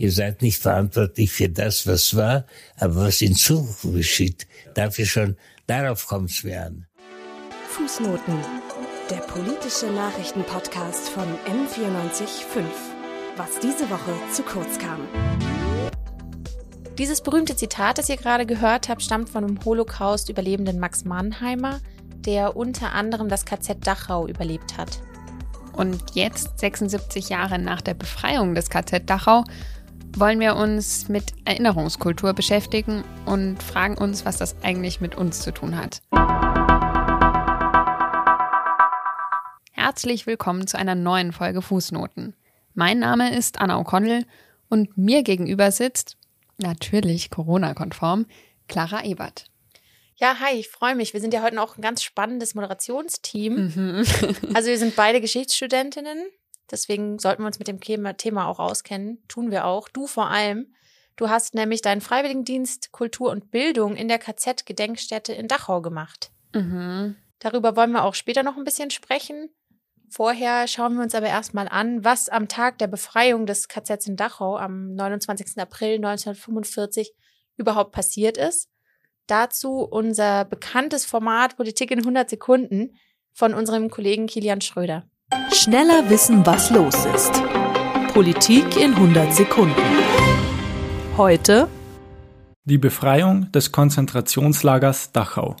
Ihr seid nicht verantwortlich für das, was war, aber was in Zukunft geschieht, dafür schon, darauf kommt es mir an. Fußnoten. Der politische Nachrichtenpodcast von M945. Was diese Woche zu kurz kam. Dieses berühmte Zitat, das ihr gerade gehört habt, stammt von dem Holocaust-Überlebenden Max Mannheimer, der unter anderem das KZ Dachau überlebt hat. Und jetzt, 76 Jahre nach der Befreiung des KZ Dachau, wollen wir uns mit Erinnerungskultur beschäftigen und fragen uns, was das eigentlich mit uns zu tun hat. Herzlich willkommen zu einer neuen Folge Fußnoten. Mein Name ist Anna O'Connell und mir gegenüber sitzt, natürlich Corona-konform, Clara Ebert. Ja, hi, ich freue mich. Wir sind ja heute auch ein ganz spannendes Moderationsteam. Mhm. also wir sind beide Geschichtsstudentinnen, deswegen sollten wir uns mit dem Thema auch auskennen. Tun wir auch. Du vor allem. Du hast nämlich deinen Freiwilligendienst Kultur und Bildung in der KZ-Gedenkstätte in Dachau gemacht. Mhm. Darüber wollen wir auch später noch ein bisschen sprechen. Vorher schauen wir uns aber erstmal an, was am Tag der Befreiung des KZs in Dachau am 29. April 1945 überhaupt passiert ist. Dazu unser bekanntes Format Politik in 100 Sekunden von unserem Kollegen Kilian Schröder. Schneller wissen, was los ist. Politik in 100 Sekunden. Heute die Befreiung des Konzentrationslagers Dachau.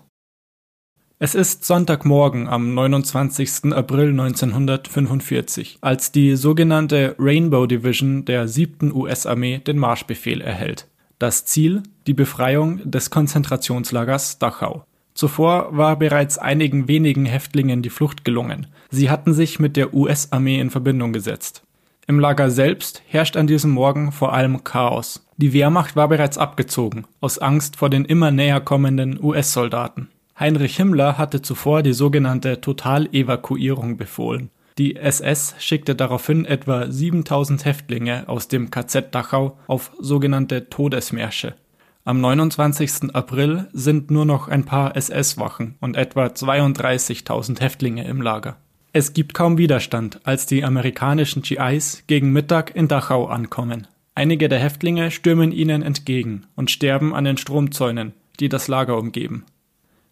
Es ist Sonntagmorgen am 29. April 1945, als die sogenannte Rainbow Division der 7. US-Armee den Marschbefehl erhält. Das Ziel die Befreiung des Konzentrationslagers Dachau. Zuvor war bereits einigen wenigen Häftlingen die Flucht gelungen. Sie hatten sich mit der US-Armee in Verbindung gesetzt. Im Lager selbst herrscht an diesem Morgen vor allem Chaos. Die Wehrmacht war bereits abgezogen, aus Angst vor den immer näher kommenden US-Soldaten. Heinrich Himmler hatte zuvor die sogenannte Totalevakuierung befohlen. Die SS schickte daraufhin etwa 7000 Häftlinge aus dem KZ Dachau auf sogenannte Todesmärsche. Am 29. April sind nur noch ein paar SS-Wachen und etwa 32.000 Häftlinge im Lager. Es gibt kaum Widerstand, als die amerikanischen GIs gegen Mittag in Dachau ankommen. Einige der Häftlinge stürmen ihnen entgegen und sterben an den Stromzäunen, die das Lager umgeben.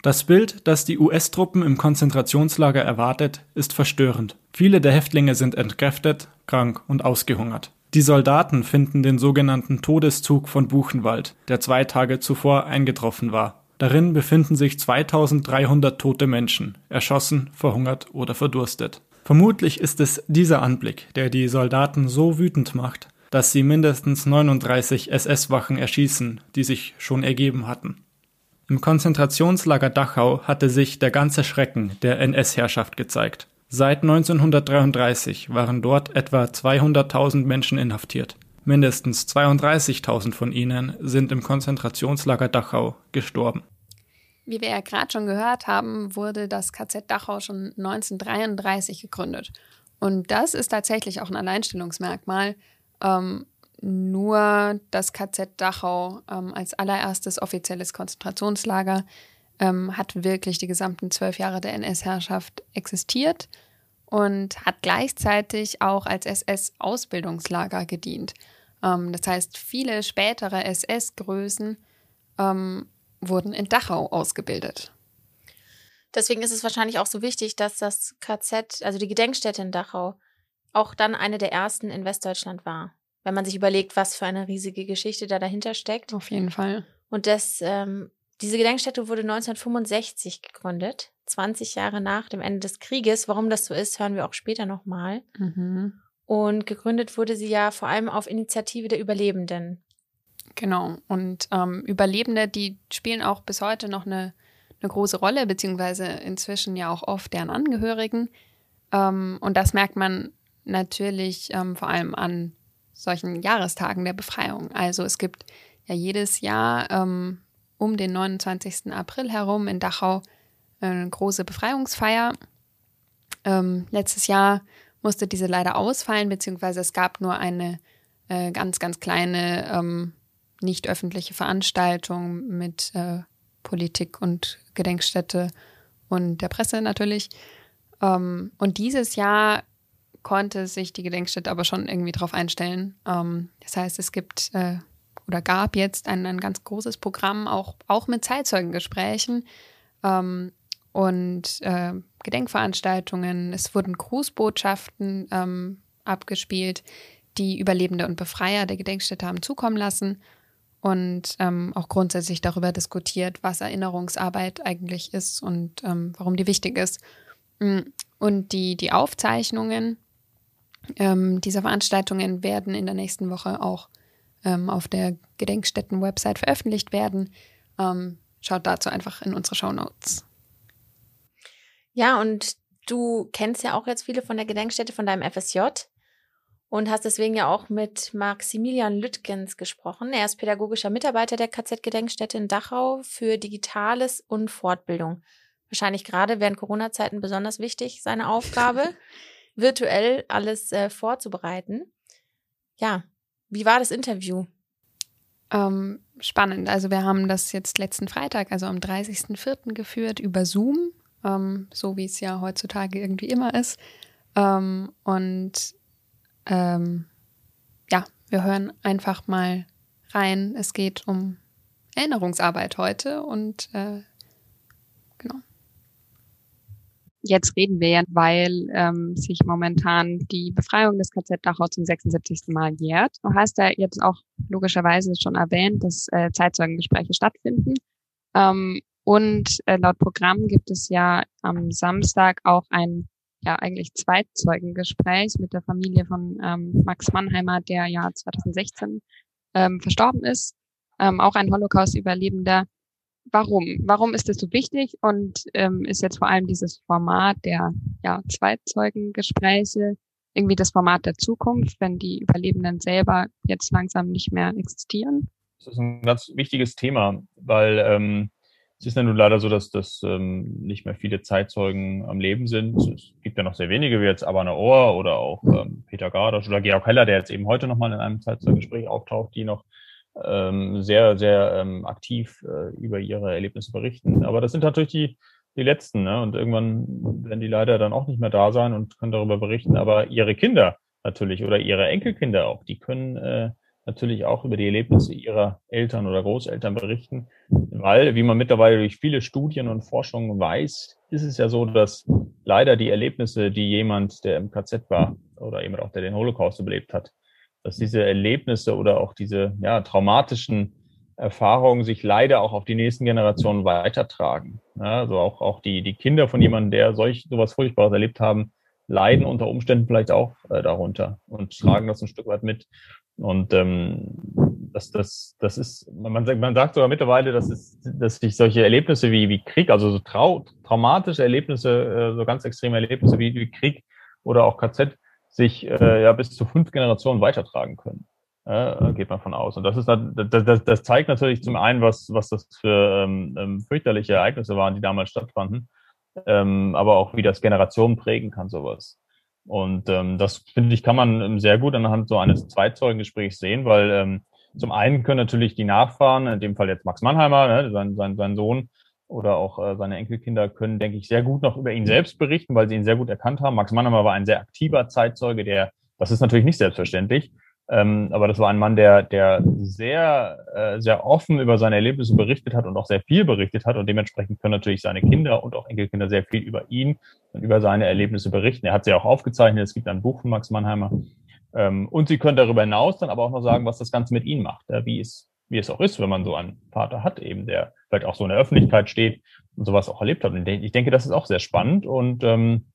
Das Bild, das die US-Truppen im Konzentrationslager erwartet, ist verstörend. Viele der Häftlinge sind entkräftet, krank und ausgehungert. Die Soldaten finden den sogenannten Todeszug von Buchenwald, der zwei Tage zuvor eingetroffen war. Darin befinden sich 2300 tote Menschen, erschossen, verhungert oder verdurstet. Vermutlich ist es dieser Anblick, der die Soldaten so wütend macht, dass sie mindestens 39 SS-Wachen erschießen, die sich schon ergeben hatten. Im Konzentrationslager Dachau hatte sich der ganze Schrecken der NS-Herrschaft gezeigt. Seit 1933 waren dort etwa 200.000 Menschen inhaftiert. Mindestens 32.000 von ihnen sind im Konzentrationslager Dachau gestorben. Wie wir ja gerade schon gehört haben, wurde das KZ Dachau schon 1933 gegründet. Und das ist tatsächlich auch ein Alleinstellungsmerkmal. Ähm, nur das KZ Dachau ähm, als allererstes offizielles Konzentrationslager ähm, hat wirklich die gesamten zwölf Jahre der NS-Herrschaft existiert und hat gleichzeitig auch als SS-Ausbildungslager gedient. Ähm, das heißt, viele spätere SS-Größen ähm, wurden in Dachau ausgebildet. Deswegen ist es wahrscheinlich auch so wichtig, dass das KZ, also die Gedenkstätte in Dachau, auch dann eine der ersten in Westdeutschland war wenn man sich überlegt, was für eine riesige Geschichte da dahinter steckt. Auf jeden Fall. Und das, ähm, diese Gedenkstätte wurde 1965 gegründet, 20 Jahre nach dem Ende des Krieges. Warum das so ist, hören wir auch später nochmal. Mhm. Und gegründet wurde sie ja vor allem auf Initiative der Überlebenden. Genau. Und ähm, Überlebende, die spielen auch bis heute noch eine, eine große Rolle, beziehungsweise inzwischen ja auch oft deren Angehörigen. Ähm, und das merkt man natürlich ähm, vor allem an solchen Jahrestagen der Befreiung. Also es gibt ja jedes Jahr ähm, um den 29. April herum in Dachau eine große Befreiungsfeier. Ähm, letztes Jahr musste diese leider ausfallen, beziehungsweise es gab nur eine äh, ganz, ganz kleine, ähm, nicht öffentliche Veranstaltung mit äh, Politik und Gedenkstätte und der Presse natürlich. Ähm, und dieses Jahr konnte sich die Gedenkstätte aber schon irgendwie darauf einstellen. Ähm, das heißt, es gibt äh, oder gab jetzt ein, ein ganz großes Programm, auch, auch mit Zeitzeugengesprächen ähm, und äh, Gedenkveranstaltungen. Es wurden Grußbotschaften ähm, abgespielt, die Überlebende und Befreier der Gedenkstätte haben zukommen lassen und ähm, auch grundsätzlich darüber diskutiert, was Erinnerungsarbeit eigentlich ist und ähm, warum die wichtig ist. Mm, und die, die Aufzeichnungen ähm, dieser Veranstaltungen werden in der nächsten Woche auch ähm, auf der Gedenkstätten-Website veröffentlicht werden. Ähm, schaut dazu einfach in unsere Show Notes. Ja, und du kennst ja auch jetzt viele von der Gedenkstätte von deinem FSJ und hast deswegen ja auch mit Maximilian Lüttgens gesprochen. Er ist pädagogischer Mitarbeiter der KZ-Gedenkstätte in Dachau für Digitales und Fortbildung. Wahrscheinlich gerade während Corona-Zeiten besonders wichtig, seine Aufgabe, virtuell alles äh, vorzubereiten. Ja, wie war das Interview? Ähm, spannend. Also wir haben das jetzt letzten Freitag, also am 30.04. geführt über Zoom, ähm, so wie es ja heutzutage irgendwie immer ist. Ähm, und ähm, ja, wir hören einfach mal rein. Es geht um Erinnerungsarbeit heute und äh, genau. Jetzt reden wir ja, weil ähm, sich momentan die Befreiung des KZ Dachau zum 76. Mal jährt. Du hast ja jetzt auch logischerweise schon erwähnt, dass äh, Zeitzeugengespräche stattfinden. Ähm, und äh, laut Programm gibt es ja am Samstag auch ein ja eigentlich Zweitzeugengespräch mit der Familie von ähm, Max Mannheimer, der ja 2016 ähm, verstorben ist. Ähm, auch ein Holocaust-Überlebender, warum? Warum ist das so wichtig und ähm, ist jetzt vor allem dieses Format der ja, Zweitzeugengespräche irgendwie das Format der Zukunft, wenn die Überlebenden selber jetzt langsam nicht mehr existieren? Das ist ein ganz wichtiges Thema, weil ähm, es ist ja nun leider so, dass, dass ähm, nicht mehr viele Zeitzeugen am Leben sind. Es gibt ja noch sehr wenige, wie jetzt Abana Ohr oder auch ähm, Peter Gardosch oder Georg Heller, der jetzt eben heute nochmal in einem Zeitzeugengespräch auftaucht, die noch ähm, sehr, sehr ähm, aktiv äh, über ihre Erlebnisse berichten. Aber das sind natürlich die, die Letzten, ne? Und irgendwann werden die leider dann auch nicht mehr da sein und können darüber berichten. Aber ihre Kinder natürlich oder ihre Enkelkinder auch, die können äh, natürlich auch über die Erlebnisse ihrer Eltern oder Großeltern berichten. Weil, wie man mittlerweile durch viele Studien und Forschungen weiß, ist es ja so, dass leider die Erlebnisse, die jemand, der im KZ war oder jemand auch, der den Holocaust überlebt hat, dass diese Erlebnisse oder auch diese ja, traumatischen Erfahrungen sich leider auch auf die nächsten Generationen weitertragen. Ja, also auch, auch die, die Kinder von jemandem, der solch sowas Furchtbares erlebt haben, leiden unter Umständen vielleicht auch äh, darunter und tragen das ein Stück weit mit. Und ähm, das, das, das ist, man, sagt, man sagt sogar mittlerweile, dass, es, dass sich solche Erlebnisse wie, wie Krieg, also so trau, traumatische Erlebnisse, äh, so ganz extreme Erlebnisse wie, wie Krieg oder auch KZ, sich äh, ja bis zu fünf Generationen weitertragen können. Äh, geht man von aus. Und das ist das, das, das zeigt natürlich zum einen, was, was das für ähm, ähm, fürchterliche Ereignisse waren, die damals stattfanden, ähm, aber auch wie das Generationen prägen kann, sowas. Und ähm, das, finde ich, kann man sehr gut anhand so eines Zweiteugengesprächs sehen, weil ähm, zum einen können natürlich die Nachfahren, in dem Fall jetzt Max Mannheimer, ne, sein, sein, sein Sohn, oder auch äh, seine Enkelkinder können, denke ich, sehr gut noch über ihn selbst berichten, weil sie ihn sehr gut erkannt haben. Max Mannheimer war ein sehr aktiver Zeitzeuge, der, das ist natürlich nicht selbstverständlich, ähm, aber das war ein Mann, der, der sehr, äh, sehr offen über seine Erlebnisse berichtet hat und auch sehr viel berichtet hat und dementsprechend können natürlich seine Kinder und auch Enkelkinder sehr viel über ihn und über seine Erlebnisse berichten. Er hat sie auch aufgezeichnet. Es gibt ein Buch von Max Mannheimer. Ähm, und sie können darüber hinaus dann aber auch noch sagen, was das Ganze mit ihnen macht, ja, wie es, wie es auch ist, wenn man so einen Vater hat, eben der vielleicht auch so in der Öffentlichkeit steht und sowas auch erlebt hat. Und ich denke, das ist auch sehr spannend und, ähm,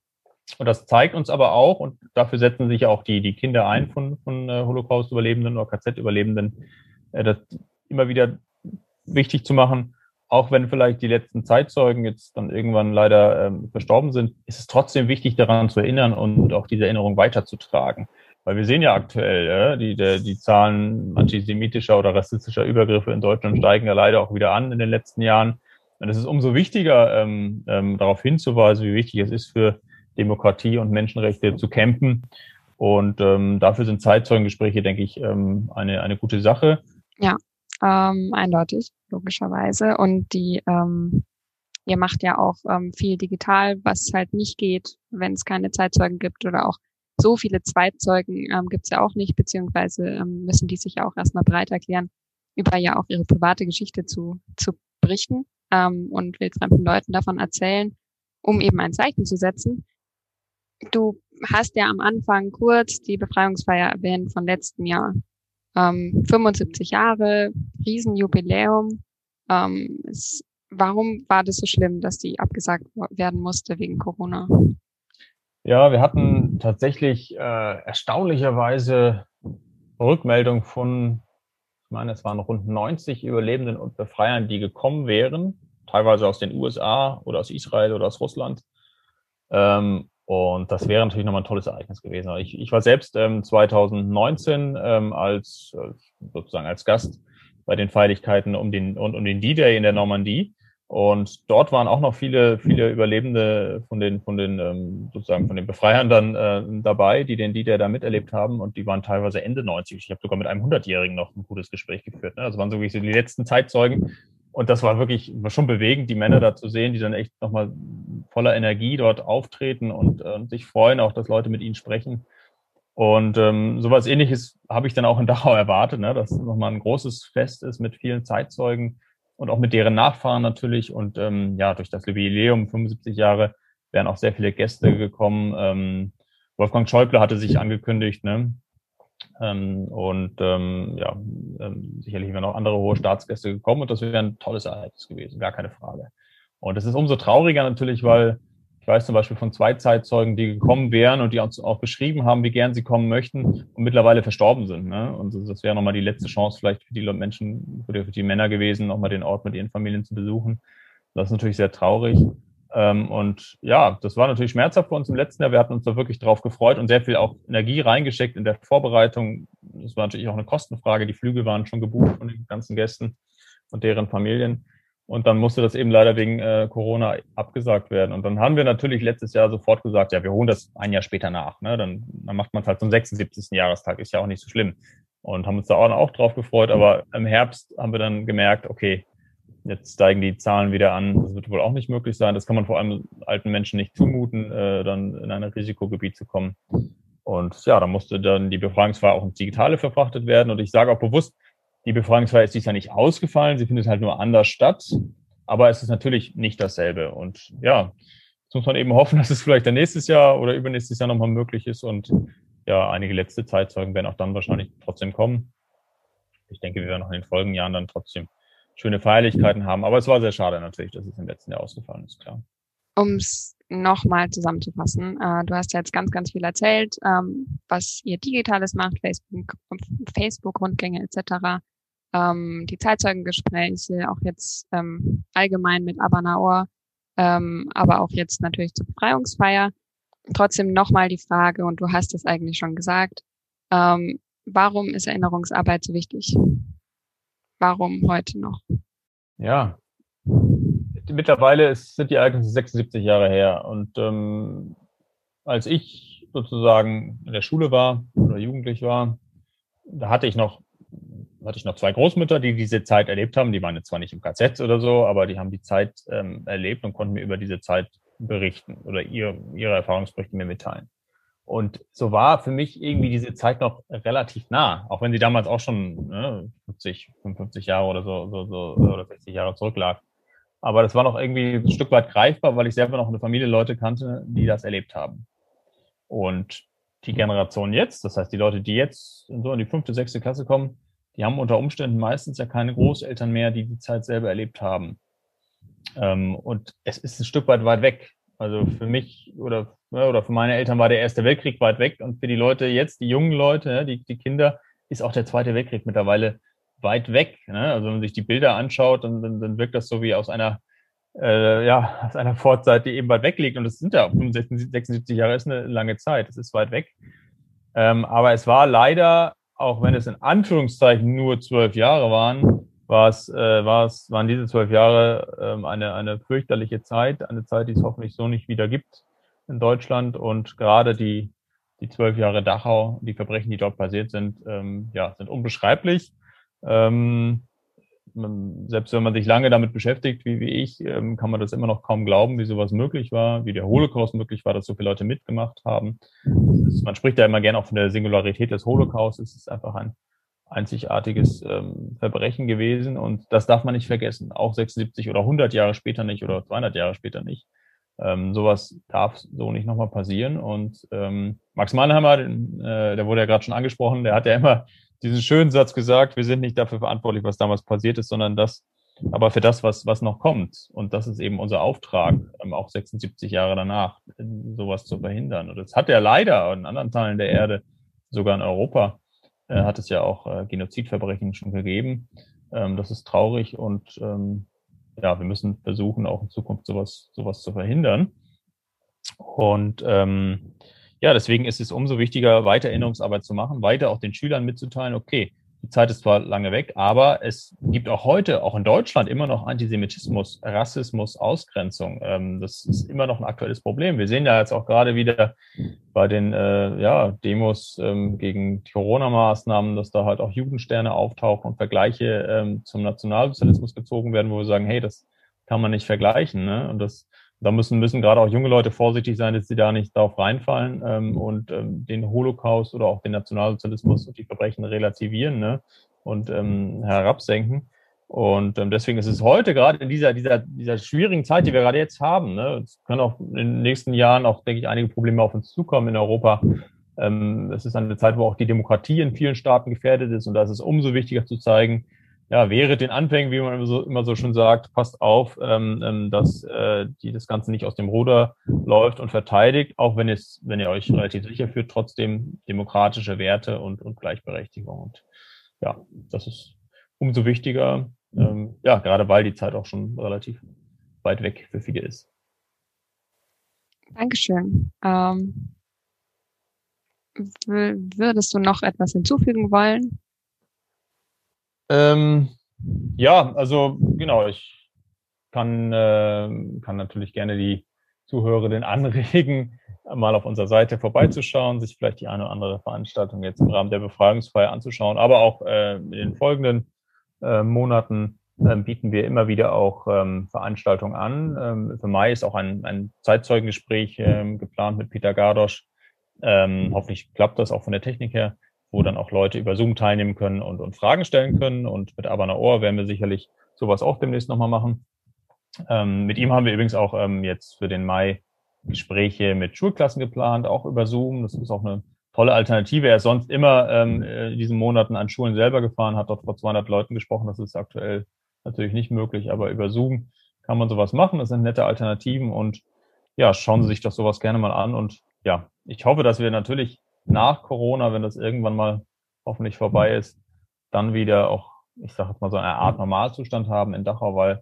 und das zeigt uns aber auch, und dafür setzen sich ja auch die, die Kinder ein von, von äh, Holocaust-Überlebenden oder KZ-Überlebenden, äh, das immer wieder wichtig zu machen, auch wenn vielleicht die letzten Zeitzeugen jetzt dann irgendwann leider ähm, verstorben sind, ist es trotzdem wichtig, daran zu erinnern und auch diese Erinnerung weiterzutragen. Weil wir sehen ja aktuell, ja, die, die, Zahlen antisemitischer oder rassistischer Übergriffe in Deutschland steigen ja leider auch wieder an in den letzten Jahren. Und es ist umso wichtiger, ähm, ähm, darauf hinzuweisen, wie wichtig es ist für Demokratie und Menschenrechte zu kämpfen. Und ähm, dafür sind Zeitzeugengespräche, denke ich, ähm, eine, eine gute Sache. Ja, ähm, eindeutig, logischerweise. Und die, ähm, ihr macht ja auch ähm, viel digital, was halt nicht geht, wenn es keine Zeitzeugen gibt oder auch so viele Zweitzeugen ähm, gibt es ja auch nicht, beziehungsweise ähm, müssen die sich ja auch erstmal bereit erklären, über ja auch ihre private Geschichte zu, zu berichten ähm, und wildfremden Leuten davon erzählen, um eben ein Zeichen zu setzen. Du hast ja am Anfang kurz die Befreiungsfeier erwähnt von letztem Jahr. Ähm, 75 Jahre, Riesenjubiläum. Ähm, es, warum war das so schlimm, dass die abgesagt werden musste wegen Corona? Ja, wir hatten tatsächlich äh, erstaunlicherweise Rückmeldung von, ich meine, es waren rund 90 Überlebenden und Befreiern, die gekommen wären, teilweise aus den USA oder aus Israel oder aus Russland. Ähm, und das wäre natürlich nochmal ein tolles Ereignis gewesen. Ich, ich war selbst ähm, 2019 ähm, als sozusagen als Gast bei den Feierlichkeiten um den und um den D-Day in der Normandie. Und dort waren auch noch viele, viele Überlebende von den, von den ähm, sozusagen von den Befreiern dann äh, dabei, die den D-Day da miterlebt haben. Und die waren teilweise Ende 90. Ich habe sogar mit einem 100-Jährigen noch ein gutes Gespräch geführt. Ne? Also waren so wirklich so die letzten Zeitzeugen, und das war wirklich war schon bewegend, die Männer da zu sehen, die dann echt nochmal voller Energie dort auftreten und äh, sich freuen, auch dass Leute mit ihnen sprechen. Und ähm, sowas ähnliches habe ich dann auch in Dachau erwartet, ne? dass nochmal ein großes Fest ist mit vielen Zeitzeugen und auch mit deren Nachfahren natürlich. Und ähm, ja, durch das Jubiläum 75 Jahre wären auch sehr viele Gäste gekommen. Ähm, Wolfgang Schäuble hatte sich angekündigt, ne? Ähm, und ähm, ja, ähm, sicherlich wären auch andere hohe Staatsgäste gekommen und das wäre ein tolles Ereignis gewesen, gar keine Frage. Und es ist umso trauriger natürlich, weil ich weiß zum Beispiel von zwei Zeitzeugen, die gekommen wären und die uns auch beschrieben haben, wie gern sie kommen möchten und mittlerweile verstorben sind. Ne? Und das wäre nochmal die letzte Chance vielleicht für die Menschen, für die Männer gewesen, nochmal den Ort mit ihren Familien zu besuchen. Das ist natürlich sehr traurig. Ähm, und ja, das war natürlich schmerzhaft für uns im letzten Jahr. Wir hatten uns da wirklich drauf gefreut und sehr viel auch Energie reingesteckt in der Vorbereitung. Das war natürlich auch eine Kostenfrage. Die Flüge waren schon gebucht von den ganzen Gästen und deren Familien. Und dann musste das eben leider wegen äh, Corona abgesagt werden. Und dann haben wir natürlich letztes Jahr sofort gesagt, ja, wir holen das ein Jahr später nach. Ne? Dann, dann macht man es halt zum 76. Jahrestag, ist ja auch nicht so schlimm. Und haben uns da auch, drauf gefreut. Aber im Herbst haben wir dann gemerkt, okay, Jetzt steigen die Zahlen wieder an. Das wird wohl auch nicht möglich sein. Das kann man vor allem alten Menschen nicht zumuten, äh, dann in ein Risikogebiet zu kommen. Und ja, da musste dann die Befragungsfeier auch ins Digitale verfrachtet werden. Und ich sage auch bewusst, die Befragungsfeier ist dies ja nicht ausgefallen. Sie findet halt nur anders statt. Aber es ist natürlich nicht dasselbe. Und ja, jetzt muss man eben hoffen, dass es vielleicht dann nächstes Jahr oder übernächstes Jahr nochmal möglich ist. Und ja, einige letzte Zeitzeugen werden auch dann wahrscheinlich trotzdem kommen. Ich denke, wir werden auch in den folgenden Jahren dann trotzdem schöne Feierlichkeiten haben. Aber es war sehr schade natürlich, dass es im letzten Jahr ausgefallen ist, klar. Um es nochmal zusammenzufassen, äh, du hast ja jetzt ganz, ganz viel erzählt, ähm, was ihr Digitales macht, Facebook, Facebook-Rundgänge etc., ähm, die Zeitzeugengespräche, auch jetzt ähm, allgemein mit Abanaor, ähm, aber auch jetzt natürlich zur Befreiungsfeier. Trotzdem nochmal die Frage, und du hast es eigentlich schon gesagt, ähm, warum ist Erinnerungsarbeit so wichtig? warum heute noch? Ja, mittlerweile ist, sind die Ereignisse 76 Jahre her. Und ähm, als ich sozusagen in der Schule war oder jugendlich war, da hatte ich noch hatte ich noch zwei Großmütter, die diese Zeit erlebt haben. Die waren jetzt zwar nicht im KZ oder so, aber die haben die Zeit ähm, erlebt und konnten mir über diese Zeit berichten oder ihr, ihre Erfahrungsberichte mir mitteilen. Und so war für mich irgendwie diese Zeit noch relativ nah, auch wenn sie damals auch schon ne, 50, 55 Jahre oder so, so, so oder 60 Jahre zurücklag. Aber das war noch irgendwie ein Stück weit greifbar, weil ich selber noch eine Familie Leute kannte, die das erlebt haben. Und die Generation jetzt, das heißt die Leute, die jetzt so in die fünfte, sechste Klasse kommen, die haben unter Umständen meistens ja keine Großeltern mehr, die die Zeit selber erlebt haben. Ähm, und es ist ein Stück weit weit weg. Also für mich oder, oder für meine Eltern war der Erste Weltkrieg weit weg und für die Leute jetzt, die jungen Leute, die, die Kinder, ist auch der Zweite Weltkrieg mittlerweile weit weg. Also wenn man sich die Bilder anschaut, dann, dann, dann wirkt das so wie aus einer äh, ja, aus einer Fortzeit, die eben weit weg liegt. Und das sind ja 65, 76 Jahre, ist eine lange Zeit, es ist weit weg. Ähm, aber es war leider, auch wenn es in Anführungszeichen nur zwölf Jahre waren, war äh, war waren diese zwölf Jahre ähm, eine, eine fürchterliche Zeit, eine Zeit, die es hoffentlich so nicht wieder gibt in Deutschland. Und gerade die, die zwölf Jahre Dachau, die Verbrechen, die dort passiert sind, ähm, ja, sind unbeschreiblich. Ähm, man, selbst wenn man sich lange damit beschäftigt, wie, wie ich, ähm, kann man das immer noch kaum glauben, wie sowas möglich war, wie der Holocaust möglich war, dass so viele Leute mitgemacht haben. Ist, man spricht ja immer gerne auch von der Singularität des Holocaust. Es ist einfach ein einzigartiges ähm, Verbrechen gewesen und das darf man nicht vergessen. Auch 76 oder 100 Jahre später nicht oder 200 Jahre später nicht. Ähm, sowas darf so nicht nochmal passieren. Und ähm, Max Mannheimer, äh, der wurde ja gerade schon angesprochen, der hat ja immer diesen schönen Satz gesagt, wir sind nicht dafür verantwortlich, was damals passiert ist, sondern das, aber für das, was, was noch kommt. Und das ist eben unser Auftrag, ähm, auch 76 Jahre danach, sowas zu verhindern. Und das hat er leider in anderen Teilen der Erde, sogar in Europa, äh, hat es ja auch äh, Genozidverbrechen schon gegeben. Ähm, das ist traurig und ähm, ja, wir müssen versuchen, auch in Zukunft sowas, sowas zu verhindern. Und ähm, ja, deswegen ist es umso wichtiger, weiter Erinnerungsarbeit zu machen, weiter auch den Schülern mitzuteilen, okay, die Zeit ist zwar lange weg, aber es gibt auch heute, auch in Deutschland, immer noch Antisemitismus, Rassismus, Ausgrenzung. Ähm, das ist immer noch ein aktuelles Problem. Wir sehen ja jetzt auch gerade wieder bei den äh, ja, Demos ähm, gegen Corona-Maßnahmen, dass da halt auch Jugendsterne auftauchen und Vergleiche ähm, zum Nationalsozialismus gezogen werden, wo wir sagen, hey, das kann man nicht vergleichen. Ne? Und das da müssen, müssen gerade auch junge Leute vorsichtig sein, dass sie da nicht darauf reinfallen ähm, und ähm, den Holocaust oder auch den Nationalsozialismus und die Verbrechen relativieren ne, und ähm, herabsenken. Und ähm, deswegen ist es heute gerade in dieser, dieser, dieser schwierigen Zeit, die wir gerade jetzt haben, ne, es können auch in den nächsten Jahren auch, denke ich, einige Probleme auf uns zukommen in Europa. Ähm, es ist eine Zeit, wo auch die Demokratie in vielen Staaten gefährdet ist und da ist es umso wichtiger zu zeigen, ja, wäre den Anfängen, wie man immer so, immer so schon sagt, passt auf, ähm, ähm, dass äh, die das Ganze nicht aus dem Ruder läuft und verteidigt, auch wenn es, wenn ihr euch relativ sicher fühlt, trotzdem demokratische Werte und, und Gleichberechtigung. Und ja, das ist umso wichtiger, ähm, ja, gerade weil die Zeit auch schon relativ weit weg für viele ist. Dankeschön. Ähm, würdest du noch etwas hinzufügen wollen? Ähm, ja, also genau, ich kann, äh, kann natürlich gerne die Zuhörerinnen anregen, mal auf unserer Seite vorbeizuschauen, sich vielleicht die eine oder andere Veranstaltung jetzt im Rahmen der Befragungsfeier anzuschauen. Aber auch äh, in den folgenden äh, Monaten äh, bieten wir immer wieder auch ähm, Veranstaltungen an. Ähm, für Mai ist auch ein, ein Zeitzeugengespräch ähm, geplant mit Peter Gardosch. Ähm, hoffentlich klappt das auch von der Technik her wo dann auch Leute über Zoom teilnehmen können und, und Fragen stellen können. Und mit Abana Ohr werden wir sicherlich sowas auch demnächst nochmal machen. Ähm, mit ihm haben wir übrigens auch ähm, jetzt für den Mai Gespräche mit Schulklassen geplant, auch über Zoom. Das ist auch eine tolle Alternative. Er ist sonst immer ähm, in diesen Monaten an Schulen selber gefahren, hat dort vor 200 Leuten gesprochen. Das ist aktuell natürlich nicht möglich, aber über Zoom kann man sowas machen. Das sind nette Alternativen und ja, schauen Sie sich doch sowas gerne mal an. Und ja, ich hoffe, dass wir natürlich nach Corona, wenn das irgendwann mal hoffentlich vorbei ist, dann wieder auch, ich sage jetzt mal so eine Art Normalzustand haben in Dachau, weil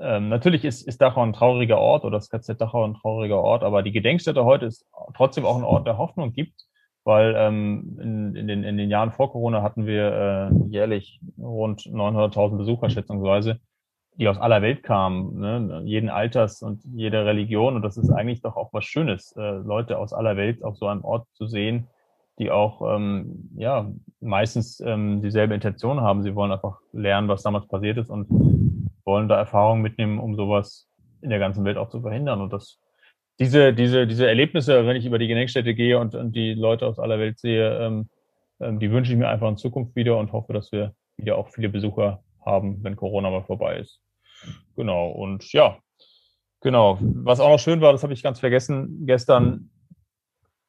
ähm, natürlich ist, ist Dachau ein trauriger Ort oder das KZ Dachau ein trauriger Ort, aber die Gedenkstätte heute ist trotzdem auch ein Ort der Hoffnung gibt, weil ähm, in, in, den, in den Jahren vor Corona hatten wir äh, jährlich rund 900.000 Besucher schätzungsweise, die aus aller Welt kamen, ne? jeden Alters und jeder Religion. Und das ist eigentlich doch auch was Schönes, äh, Leute aus aller Welt auf so einem Ort zu sehen, die auch ähm, ja meistens ähm, dieselbe Intention haben. Sie wollen einfach lernen, was damals passiert ist und wollen da Erfahrungen mitnehmen, um sowas in der ganzen Welt auch zu verhindern. Und das diese diese diese Erlebnisse, wenn ich über die Gedenkstätte gehe und, und die Leute aus aller Welt sehe, ähm, ähm, die wünsche ich mir einfach in Zukunft wieder und hoffe, dass wir wieder auch viele Besucher haben, wenn Corona mal vorbei ist. Genau. Und ja, genau. Was auch noch schön war, das habe ich ganz vergessen gestern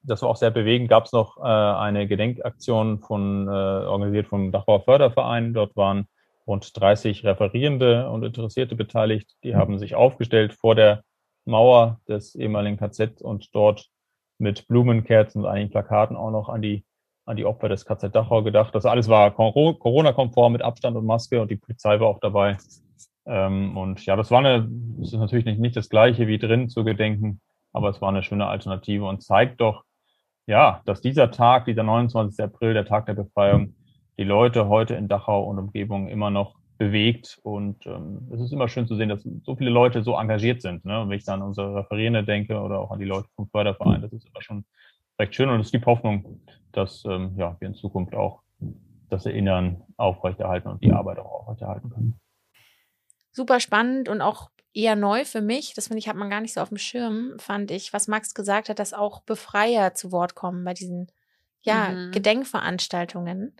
das war auch sehr bewegend, gab es noch äh, eine Gedenkaktion von, äh, organisiert vom Dachauer Förderverein. Dort waren rund 30 Referierende und Interessierte beteiligt. Die haben sich aufgestellt vor der Mauer des ehemaligen KZ und dort mit Blumenkerzen und einigen Plakaten auch noch an die, an die Opfer des KZ Dachau gedacht. Das alles war Corona-konform mit Abstand und Maske und die Polizei war auch dabei. Ähm, und ja, das war eine, das ist natürlich nicht, nicht das gleiche wie drin zu gedenken, aber es war eine schöne Alternative und zeigt doch, ja, dass dieser Tag, dieser 29. April, der Tag der Befreiung, die Leute heute in Dachau und Umgebung immer noch bewegt. Und ähm, es ist immer schön zu sehen, dass so viele Leute so engagiert sind. Ne? Und wenn ich dann an unsere Referierende denke oder auch an die Leute vom Förderverein, das ist immer schon recht schön. Und es gibt Hoffnung, dass ähm, ja, wir in Zukunft auch das Erinnern aufrechterhalten und die Arbeit auch aufrechterhalten können. super spannend und auch eher neu für mich. Das finde ich, hat man gar nicht so auf dem Schirm, fand ich, was Max gesagt hat, dass auch Befreier zu Wort kommen bei diesen ja, mhm. Gedenkveranstaltungen.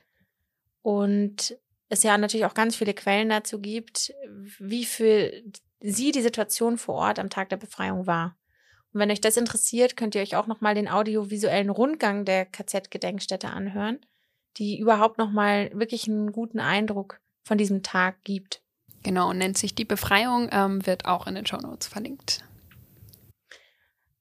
Und es ja natürlich auch ganz viele Quellen dazu gibt, wie für sie die Situation vor Ort am Tag der Befreiung war. Und wenn euch das interessiert, könnt ihr euch auch nochmal den audiovisuellen Rundgang der KZ-Gedenkstätte anhören, die überhaupt nochmal wirklich einen guten Eindruck von diesem Tag gibt. Genau, nennt sich die Befreiung, ähm, wird auch in den Show Notes verlinkt.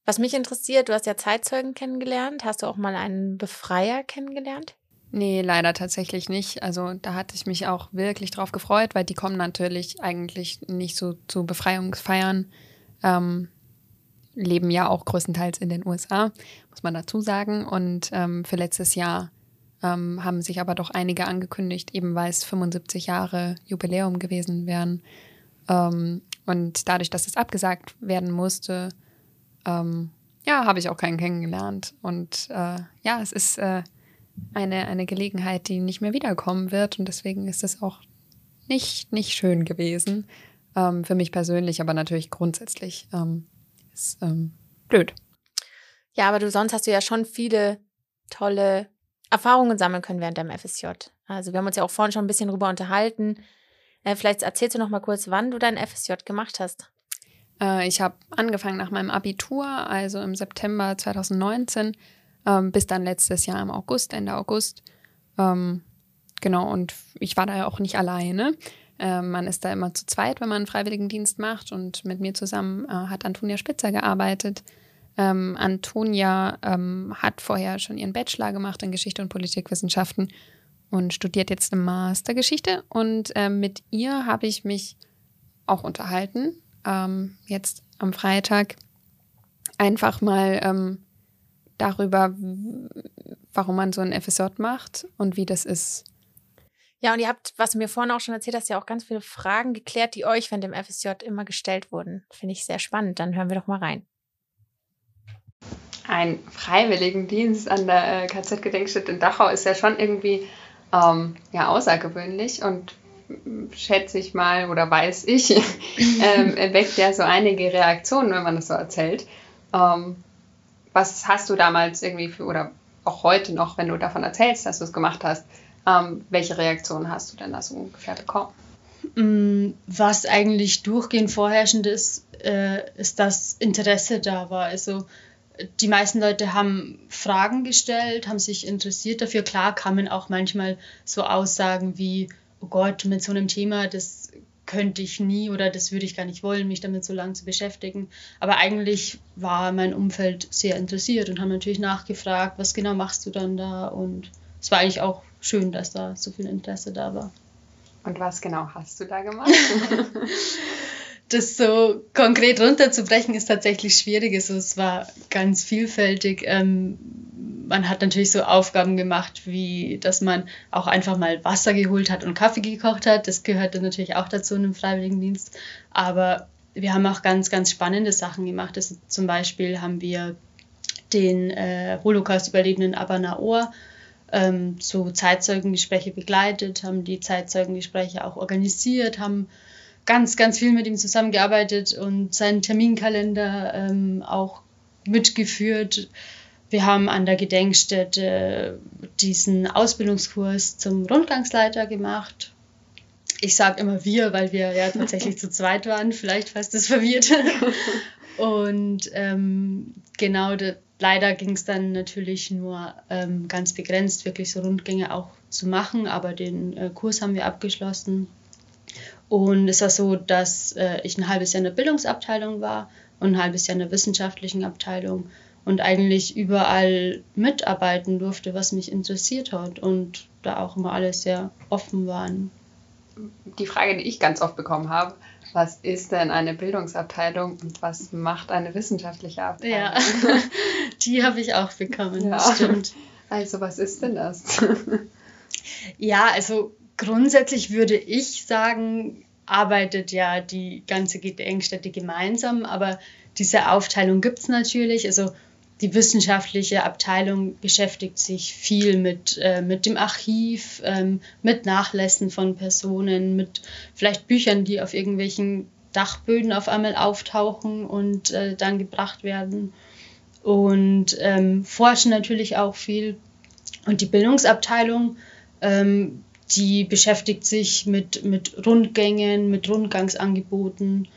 Was mich interessiert, du hast ja Zeitzeugen kennengelernt. Hast du auch mal einen Befreier kennengelernt? Nee, leider tatsächlich nicht. Also da hatte ich mich auch wirklich drauf gefreut, weil die kommen natürlich eigentlich nicht so zu Befreiungsfeiern. Ähm, leben ja auch größtenteils in den USA, muss man dazu sagen. Und ähm, für letztes Jahr ähm, haben sich aber doch einige angekündigt, eben weil es 75 Jahre Jubiläum gewesen wären. Ähm, und dadurch, dass es abgesagt werden musste, ähm, ja, habe ich auch keinen kennengelernt. Und äh, ja, es ist äh, eine, eine Gelegenheit, die nicht mehr wiederkommen wird. Und deswegen ist es auch nicht, nicht schön gewesen. Ähm, für mich persönlich, aber natürlich grundsätzlich ähm, ist ähm, blöd. Ja, aber du sonst hast du ja schon viele tolle Erfahrungen sammeln können während deinem FSJ. Also wir haben uns ja auch vorhin schon ein bisschen drüber unterhalten. Äh, vielleicht erzählst du noch mal kurz, wann du dein FSJ gemacht hast. Äh, ich habe angefangen nach meinem Abitur, also im September 2019 ähm, bis dann letztes Jahr im August, Ende August. Ähm, genau, und ich war da ja auch nicht alleine. Ähm, man ist da immer zu zweit, wenn man einen Freiwilligendienst macht. Und mit mir zusammen äh, hat Antonia Spitzer gearbeitet. Ähm, Antonia ähm, hat vorher schon ihren Bachelor gemacht in Geschichte und Politikwissenschaften und studiert jetzt eine Mastergeschichte. Und ähm, mit ihr habe ich mich auch unterhalten, ähm, jetzt am Freitag, einfach mal ähm, darüber, warum man so ein FSJ macht und wie das ist. Ja, und ihr habt, was du mir vorhin auch schon erzählt hast, ja auch ganz viele Fragen geklärt, die euch während dem FSJ immer gestellt wurden. Finde ich sehr spannend. Dann hören wir doch mal rein. Ein Freiwilligendienst an der äh, KZ-Gedenkstätte in Dachau ist ja schon irgendwie ähm, ja, außergewöhnlich und schätze ich mal oder weiß ich, ähm, weckt ja so einige Reaktionen, wenn man das so erzählt. Ähm, was hast du damals irgendwie für, oder auch heute noch, wenn du davon erzählst, dass du es gemacht hast, ähm, welche Reaktionen hast du denn da so ungefähr bekommen? Mm, was eigentlich durchgehend vorherrschend ist, äh, ist, dass Interesse da war. Also die meisten Leute haben Fragen gestellt, haben sich interessiert dafür. Klar kamen auch manchmal so Aussagen wie, oh Gott, mit so einem Thema, das könnte ich nie oder das würde ich gar nicht wollen, mich damit so lange zu beschäftigen. Aber eigentlich war mein Umfeld sehr interessiert und haben natürlich nachgefragt, was genau machst du dann da? Und es war eigentlich auch schön, dass da so viel Interesse da war. Und was genau hast du da gemacht? das so konkret runterzubrechen ist tatsächlich schwierig. Also es war ganz vielfältig. Ähm, man hat natürlich so Aufgaben gemacht, wie dass man auch einfach mal Wasser geholt hat und Kaffee gekocht hat. Das gehört dann natürlich auch dazu in einem Freiwilligendienst. Aber wir haben auch ganz, ganz spannende Sachen gemacht. Also zum Beispiel haben wir den äh, Holocaust-Überlebenden Abana Ohr ähm, so Zeitzeugengespräche begleitet, haben die Zeitzeugengespräche auch organisiert, haben ganz, ganz viel mit ihm zusammengearbeitet und seinen Terminkalender ähm, auch mitgeführt. Wir haben an der Gedenkstätte diesen Ausbildungskurs zum Rundgangsleiter gemacht. Ich sage immer wir, weil wir ja tatsächlich zu zweit waren, vielleicht fast das verwirrt. Und ähm, genau, de, leider ging es dann natürlich nur ähm, ganz begrenzt, wirklich so Rundgänge auch zu machen, aber den äh, Kurs haben wir abgeschlossen. Und es war so, dass äh, ich ein halbes Jahr in der Bildungsabteilung war und ein halbes Jahr in der wissenschaftlichen Abteilung und eigentlich überall mitarbeiten durfte, was mich interessiert hat und da auch immer alle sehr offen waren. Die Frage, die ich ganz oft bekommen habe, was ist denn eine Bildungsabteilung und was macht eine wissenschaftliche Abteilung? Ja, die habe ich auch bekommen, ja. stimmt. Also was ist denn das? ja, also grundsätzlich würde ich sagen, arbeitet ja die ganze Gedenkstätte gemeinsam, aber diese Aufteilung gibt es natürlich. Also die wissenschaftliche Abteilung beschäftigt sich viel mit, äh, mit dem Archiv, ähm, mit Nachlässen von Personen, mit vielleicht Büchern, die auf irgendwelchen Dachböden auf einmal auftauchen und äh, dann gebracht werden. Und ähm, forschen natürlich auch viel. Und die Bildungsabteilung, ähm, die beschäftigt sich mit, mit Rundgängen, mit Rundgangsangeboten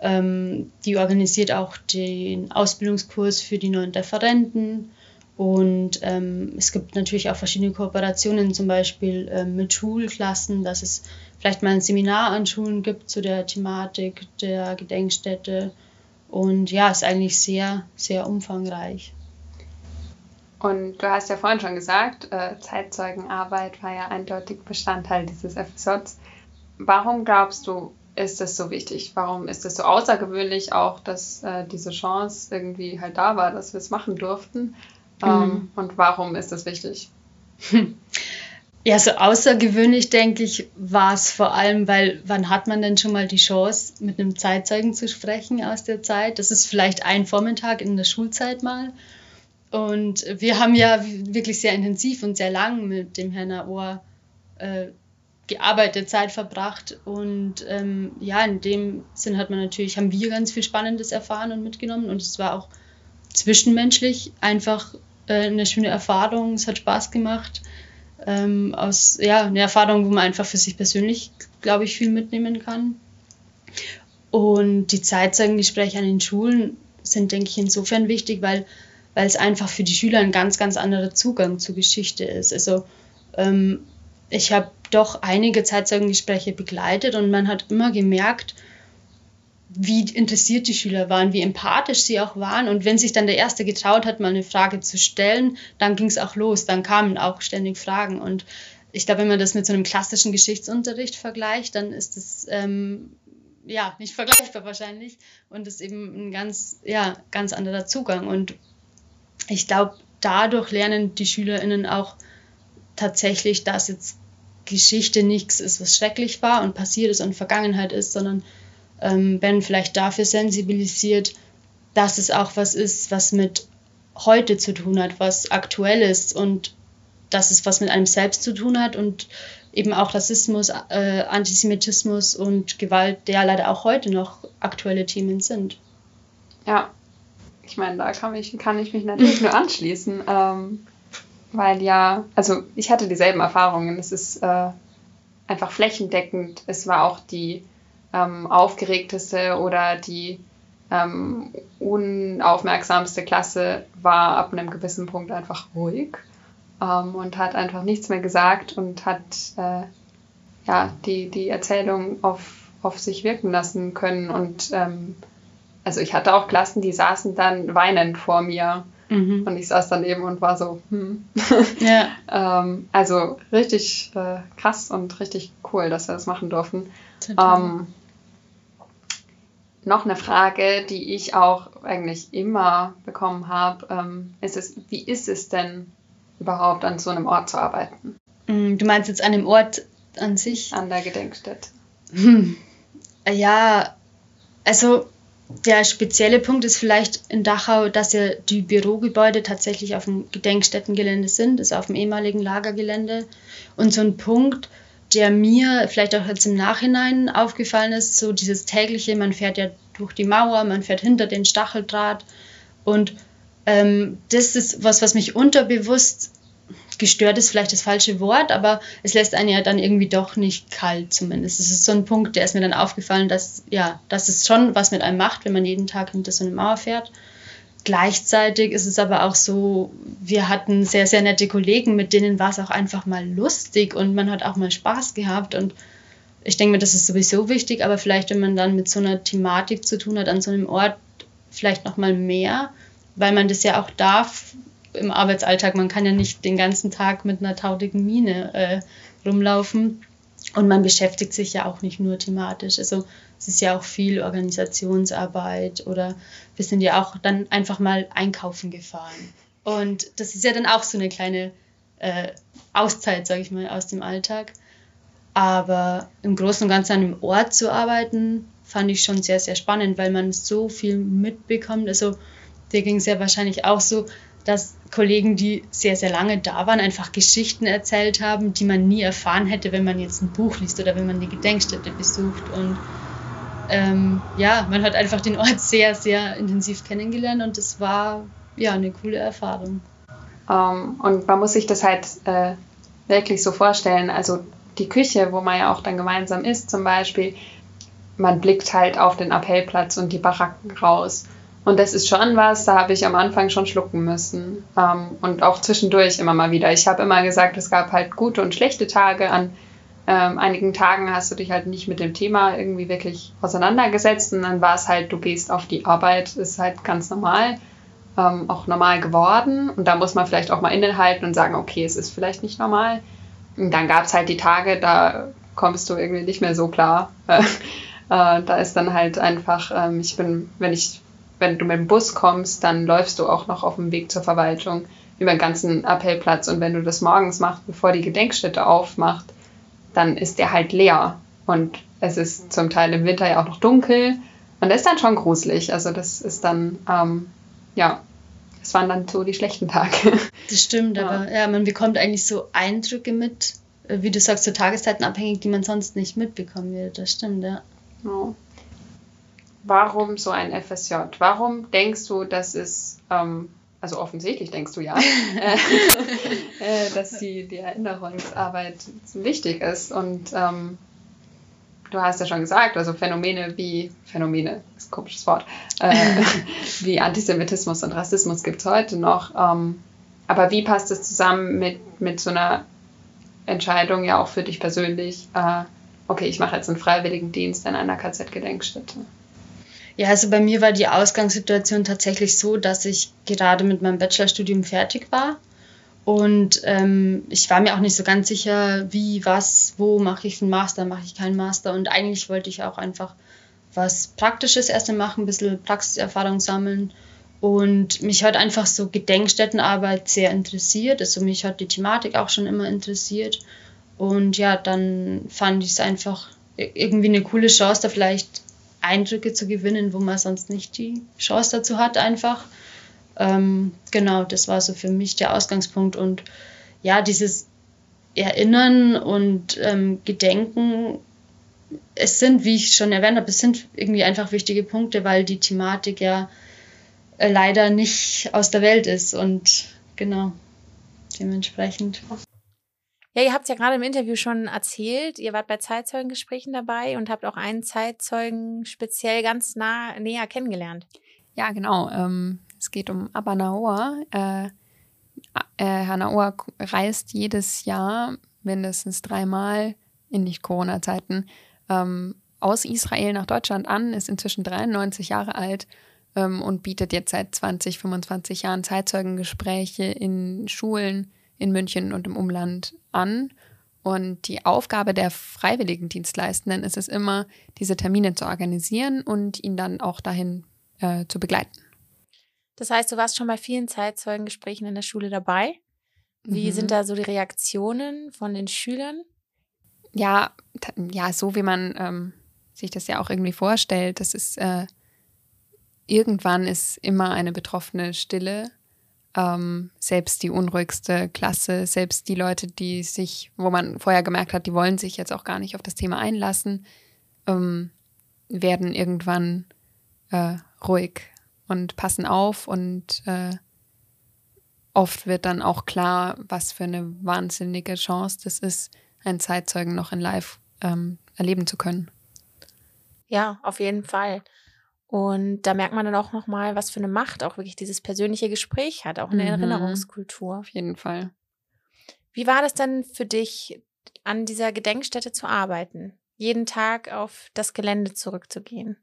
ähm, die organisiert auch den Ausbildungskurs für die neuen Referenten. Und ähm, es gibt natürlich auch verschiedene Kooperationen, zum Beispiel ähm, mit Schulklassen, dass es vielleicht mal ein Seminar an Schulen gibt zu der Thematik der Gedenkstätte. Und ja, ist eigentlich sehr, sehr umfangreich. Und du hast ja vorhin schon gesagt, äh, Zeitzeugenarbeit war ja eindeutig Bestandteil dieses Episods. Warum glaubst du, ist das so wichtig? Warum ist es so außergewöhnlich auch, dass äh, diese Chance irgendwie halt da war, dass wir es machen durften? Ähm, mhm. Und warum ist das wichtig? Ja, so außergewöhnlich, denke ich, war es vor allem, weil wann hat man denn schon mal die Chance, mit einem Zeitzeugen zu sprechen aus der Zeit? Das ist vielleicht ein Vormittag in der Schulzeit mal. Und wir haben ja wirklich sehr intensiv und sehr lang mit dem Herrn Naor äh, gearbeitete Zeit verbracht. Und ähm, ja, in dem Sinn hat man natürlich, haben wir ganz viel Spannendes erfahren und mitgenommen. Und es war auch zwischenmenschlich einfach äh, eine schöne Erfahrung, es hat Spaß gemacht, ähm, aus, ja, eine Erfahrung, wo man einfach für sich persönlich, glaube ich, viel mitnehmen kann. Und die Zeitzeugengespräche an den Schulen sind, denke ich, insofern wichtig, weil, weil es einfach für die Schüler ein ganz, ganz anderer Zugang zur Geschichte ist. Also ähm, ich habe doch einige Zeitzeugengespräche begleitet und man hat immer gemerkt, wie interessiert die Schüler waren, wie empathisch sie auch waren. Und wenn sich dann der Erste getraut hat, mal eine Frage zu stellen, dann ging es auch los. Dann kamen auch ständig Fragen. Und ich glaube, wenn man das mit so einem klassischen Geschichtsunterricht vergleicht, dann ist es ähm, ja nicht vergleichbar wahrscheinlich. Und ist eben ein ganz, ja, ganz anderer Zugang. Und ich glaube, dadurch lernen die SchülerInnen auch tatsächlich, dass jetzt Geschichte nichts ist, was schrecklich war und passiert ist und Vergangenheit ist, sondern ähm, werden vielleicht dafür sensibilisiert, dass es auch was ist, was mit heute zu tun hat, was aktuell ist und dass es was mit einem selbst zu tun hat und eben auch Rassismus, äh, Antisemitismus und Gewalt, der leider auch heute noch aktuelle Themen sind. Ja, ich meine, da kann ich, kann ich mich natürlich nur anschließen. Ähm, weil ja, also ich hatte dieselben Erfahrungen. Es ist äh, einfach flächendeckend. Es war auch die ähm, aufgeregteste oder die ähm, unaufmerksamste Klasse war ab einem gewissen Punkt einfach ruhig ähm, und hat einfach nichts mehr gesagt und hat äh, ja, die, die Erzählung auf, auf sich wirken lassen können. Und ähm, also ich hatte auch Klassen, die saßen dann weinend vor mir Mhm. Und ich saß daneben und war so, hm. Ja. ähm, also richtig äh, krass und richtig cool, dass wir das machen durften. Ähm, noch eine Frage, die ich auch eigentlich immer bekommen habe, ähm, ist es, wie ist es denn überhaupt an so einem Ort zu arbeiten? Mm, du meinst jetzt an dem Ort an sich? An der Gedenkstätte. Hm. Ja, also der spezielle Punkt ist vielleicht in Dachau, dass ja die Bürogebäude tatsächlich auf dem Gedenkstättengelände sind, ist auf dem ehemaligen Lagergelände. Und so ein Punkt, der mir vielleicht auch jetzt im Nachhinein aufgefallen ist, so dieses tägliche, man fährt ja durch die Mauer, man fährt hinter den Stacheldraht und ähm, das ist was, was mich unterbewusst gestört ist vielleicht das falsche Wort, aber es lässt einen ja dann irgendwie doch nicht kalt zumindest. Es ist so ein Punkt, der ist mir dann aufgefallen, dass ja, dass es schon was mit einem macht, wenn man jeden Tag hinter so eine Mauer fährt. Gleichzeitig ist es aber auch so, wir hatten sehr, sehr nette Kollegen, mit denen war es auch einfach mal lustig und man hat auch mal Spaß gehabt und ich denke mir, das ist sowieso wichtig, aber vielleicht, wenn man dann mit so einer Thematik zu tun hat, an so einem Ort, vielleicht noch mal mehr, weil man das ja auch darf, im Arbeitsalltag. Man kann ja nicht den ganzen Tag mit einer tautigen Mine äh, rumlaufen. Und man beschäftigt sich ja auch nicht nur thematisch. Also es ist ja auch viel Organisationsarbeit oder wir sind ja auch dann einfach mal einkaufen gefahren. Und das ist ja dann auch so eine kleine äh, Auszeit, sage ich mal, aus dem Alltag. Aber im Großen und Ganzen an einem Ort zu arbeiten, fand ich schon sehr, sehr spannend, weil man so viel mitbekommt. Also dir ging es ja wahrscheinlich auch so, dass Kollegen, die sehr, sehr lange da waren, einfach Geschichten erzählt haben, die man nie erfahren hätte, wenn man jetzt ein Buch liest oder wenn man die Gedenkstätte besucht. Und ähm, ja, man hat einfach den Ort sehr, sehr intensiv kennengelernt und es war ja eine coole Erfahrung. Um, ähm, und man muss sich das halt äh, wirklich so vorstellen. Also die Küche, wo man ja auch dann gemeinsam isst zum Beispiel, man blickt halt auf den Appellplatz und die Baracken raus. Und das ist schon was, da habe ich am Anfang schon schlucken müssen. Ähm, und auch zwischendurch immer mal wieder. Ich habe immer gesagt, es gab halt gute und schlechte Tage. An ähm, einigen Tagen hast du dich halt nicht mit dem Thema irgendwie wirklich auseinandergesetzt. Und dann war es halt, du gehst auf die Arbeit, ist halt ganz normal. Ähm, auch normal geworden. Und da muss man vielleicht auch mal innehalten und sagen, okay, es ist vielleicht nicht normal. Und dann gab es halt die Tage, da kommst du irgendwie nicht mehr so klar. äh, da ist dann halt einfach, ähm, ich bin, wenn ich wenn du mit dem Bus kommst, dann läufst du auch noch auf dem Weg zur Verwaltung über den ganzen Appellplatz. Und wenn du das morgens machst, bevor die Gedenkstätte aufmacht, dann ist der halt leer. Und es ist zum Teil im Winter ja auch noch dunkel. Und das ist dann schon gruselig. Also das ist dann, ähm, ja, das waren dann so die schlechten Tage. Das stimmt, ja. aber ja, man bekommt eigentlich so Eindrücke mit, äh, wie du sagst, zu Tageszeiten abhängig, die man sonst nicht mitbekommen wird. Das stimmt, ja. ja warum so ein FSJ? Warum denkst du, dass es, ähm, also offensichtlich denkst du ja, äh, dass die, die Erinnerungsarbeit wichtig ist und ähm, du hast ja schon gesagt, also Phänomene wie, Phänomene, ist ein komisches Wort, äh, wie Antisemitismus und Rassismus gibt es heute noch. Ähm, aber wie passt es zusammen mit, mit so einer Entscheidung ja auch für dich persönlich, äh, okay, ich mache jetzt einen freiwilligen Dienst in einer KZ-Gedenkstätte? Ja, also bei mir war die Ausgangssituation tatsächlich so, dass ich gerade mit meinem Bachelorstudium fertig war. Und ähm, ich war mir auch nicht so ganz sicher, wie, was, wo mache ich einen Master, mache ich keinen Master. Und eigentlich wollte ich auch einfach was Praktisches erst machen, ein bisschen Praxiserfahrung sammeln. Und mich hat einfach so Gedenkstättenarbeit sehr interessiert. Also mich hat die Thematik auch schon immer interessiert. Und ja, dann fand ich es einfach irgendwie eine coole Chance, da vielleicht Eindrücke zu gewinnen, wo man sonst nicht die Chance dazu hat, einfach. Ähm, genau, das war so für mich der Ausgangspunkt. Und ja, dieses Erinnern und ähm, Gedenken, es sind, wie ich schon erwähnt habe, es sind irgendwie einfach wichtige Punkte, weil die Thematik ja äh, leider nicht aus der Welt ist. Und genau, dementsprechend. Ja, ihr habt es ja gerade im Interview schon erzählt, ihr wart bei Zeitzeugengesprächen dabei und habt auch einen Zeitzeugen speziell ganz nah näher kennengelernt. Ja, genau. Ähm, es geht um Abba Naor. Äh, äh, Herr Naor reist jedes Jahr mindestens dreimal in Nicht-Corona-Zeiten ähm, aus Israel nach Deutschland an, ist inzwischen 93 Jahre alt ähm, und bietet jetzt seit 20, 25 Jahren Zeitzeugengespräche in Schulen in München und im Umland an. Und die Aufgabe der Freiwilligendienstleistenden ist es immer, diese Termine zu organisieren und ihn dann auch dahin äh, zu begleiten. Das heißt, du warst schon bei vielen Zeitzeugengesprächen in der Schule dabei. Wie mhm. sind da so die Reaktionen von den Schülern? Ja, ja, so wie man ähm, sich das ja auch irgendwie vorstellt. Das ist äh, irgendwann ist immer eine betroffene Stille ähm, selbst die unruhigste Klasse, selbst die Leute, die sich, wo man vorher gemerkt hat, die wollen sich jetzt auch gar nicht auf das Thema einlassen, ähm, werden irgendwann äh, ruhig und passen auf und äh, oft wird dann auch klar, was für eine wahnsinnige Chance das ist, einen Zeitzeugen noch in Live ähm, erleben zu können. Ja, auf jeden Fall. Und da merkt man dann auch nochmal, was für eine Macht auch wirklich dieses persönliche Gespräch hat, auch in der mhm. Erinnerungskultur. Auf jeden Fall. Wie war das denn für dich, an dieser Gedenkstätte zu arbeiten? Jeden Tag auf das Gelände zurückzugehen?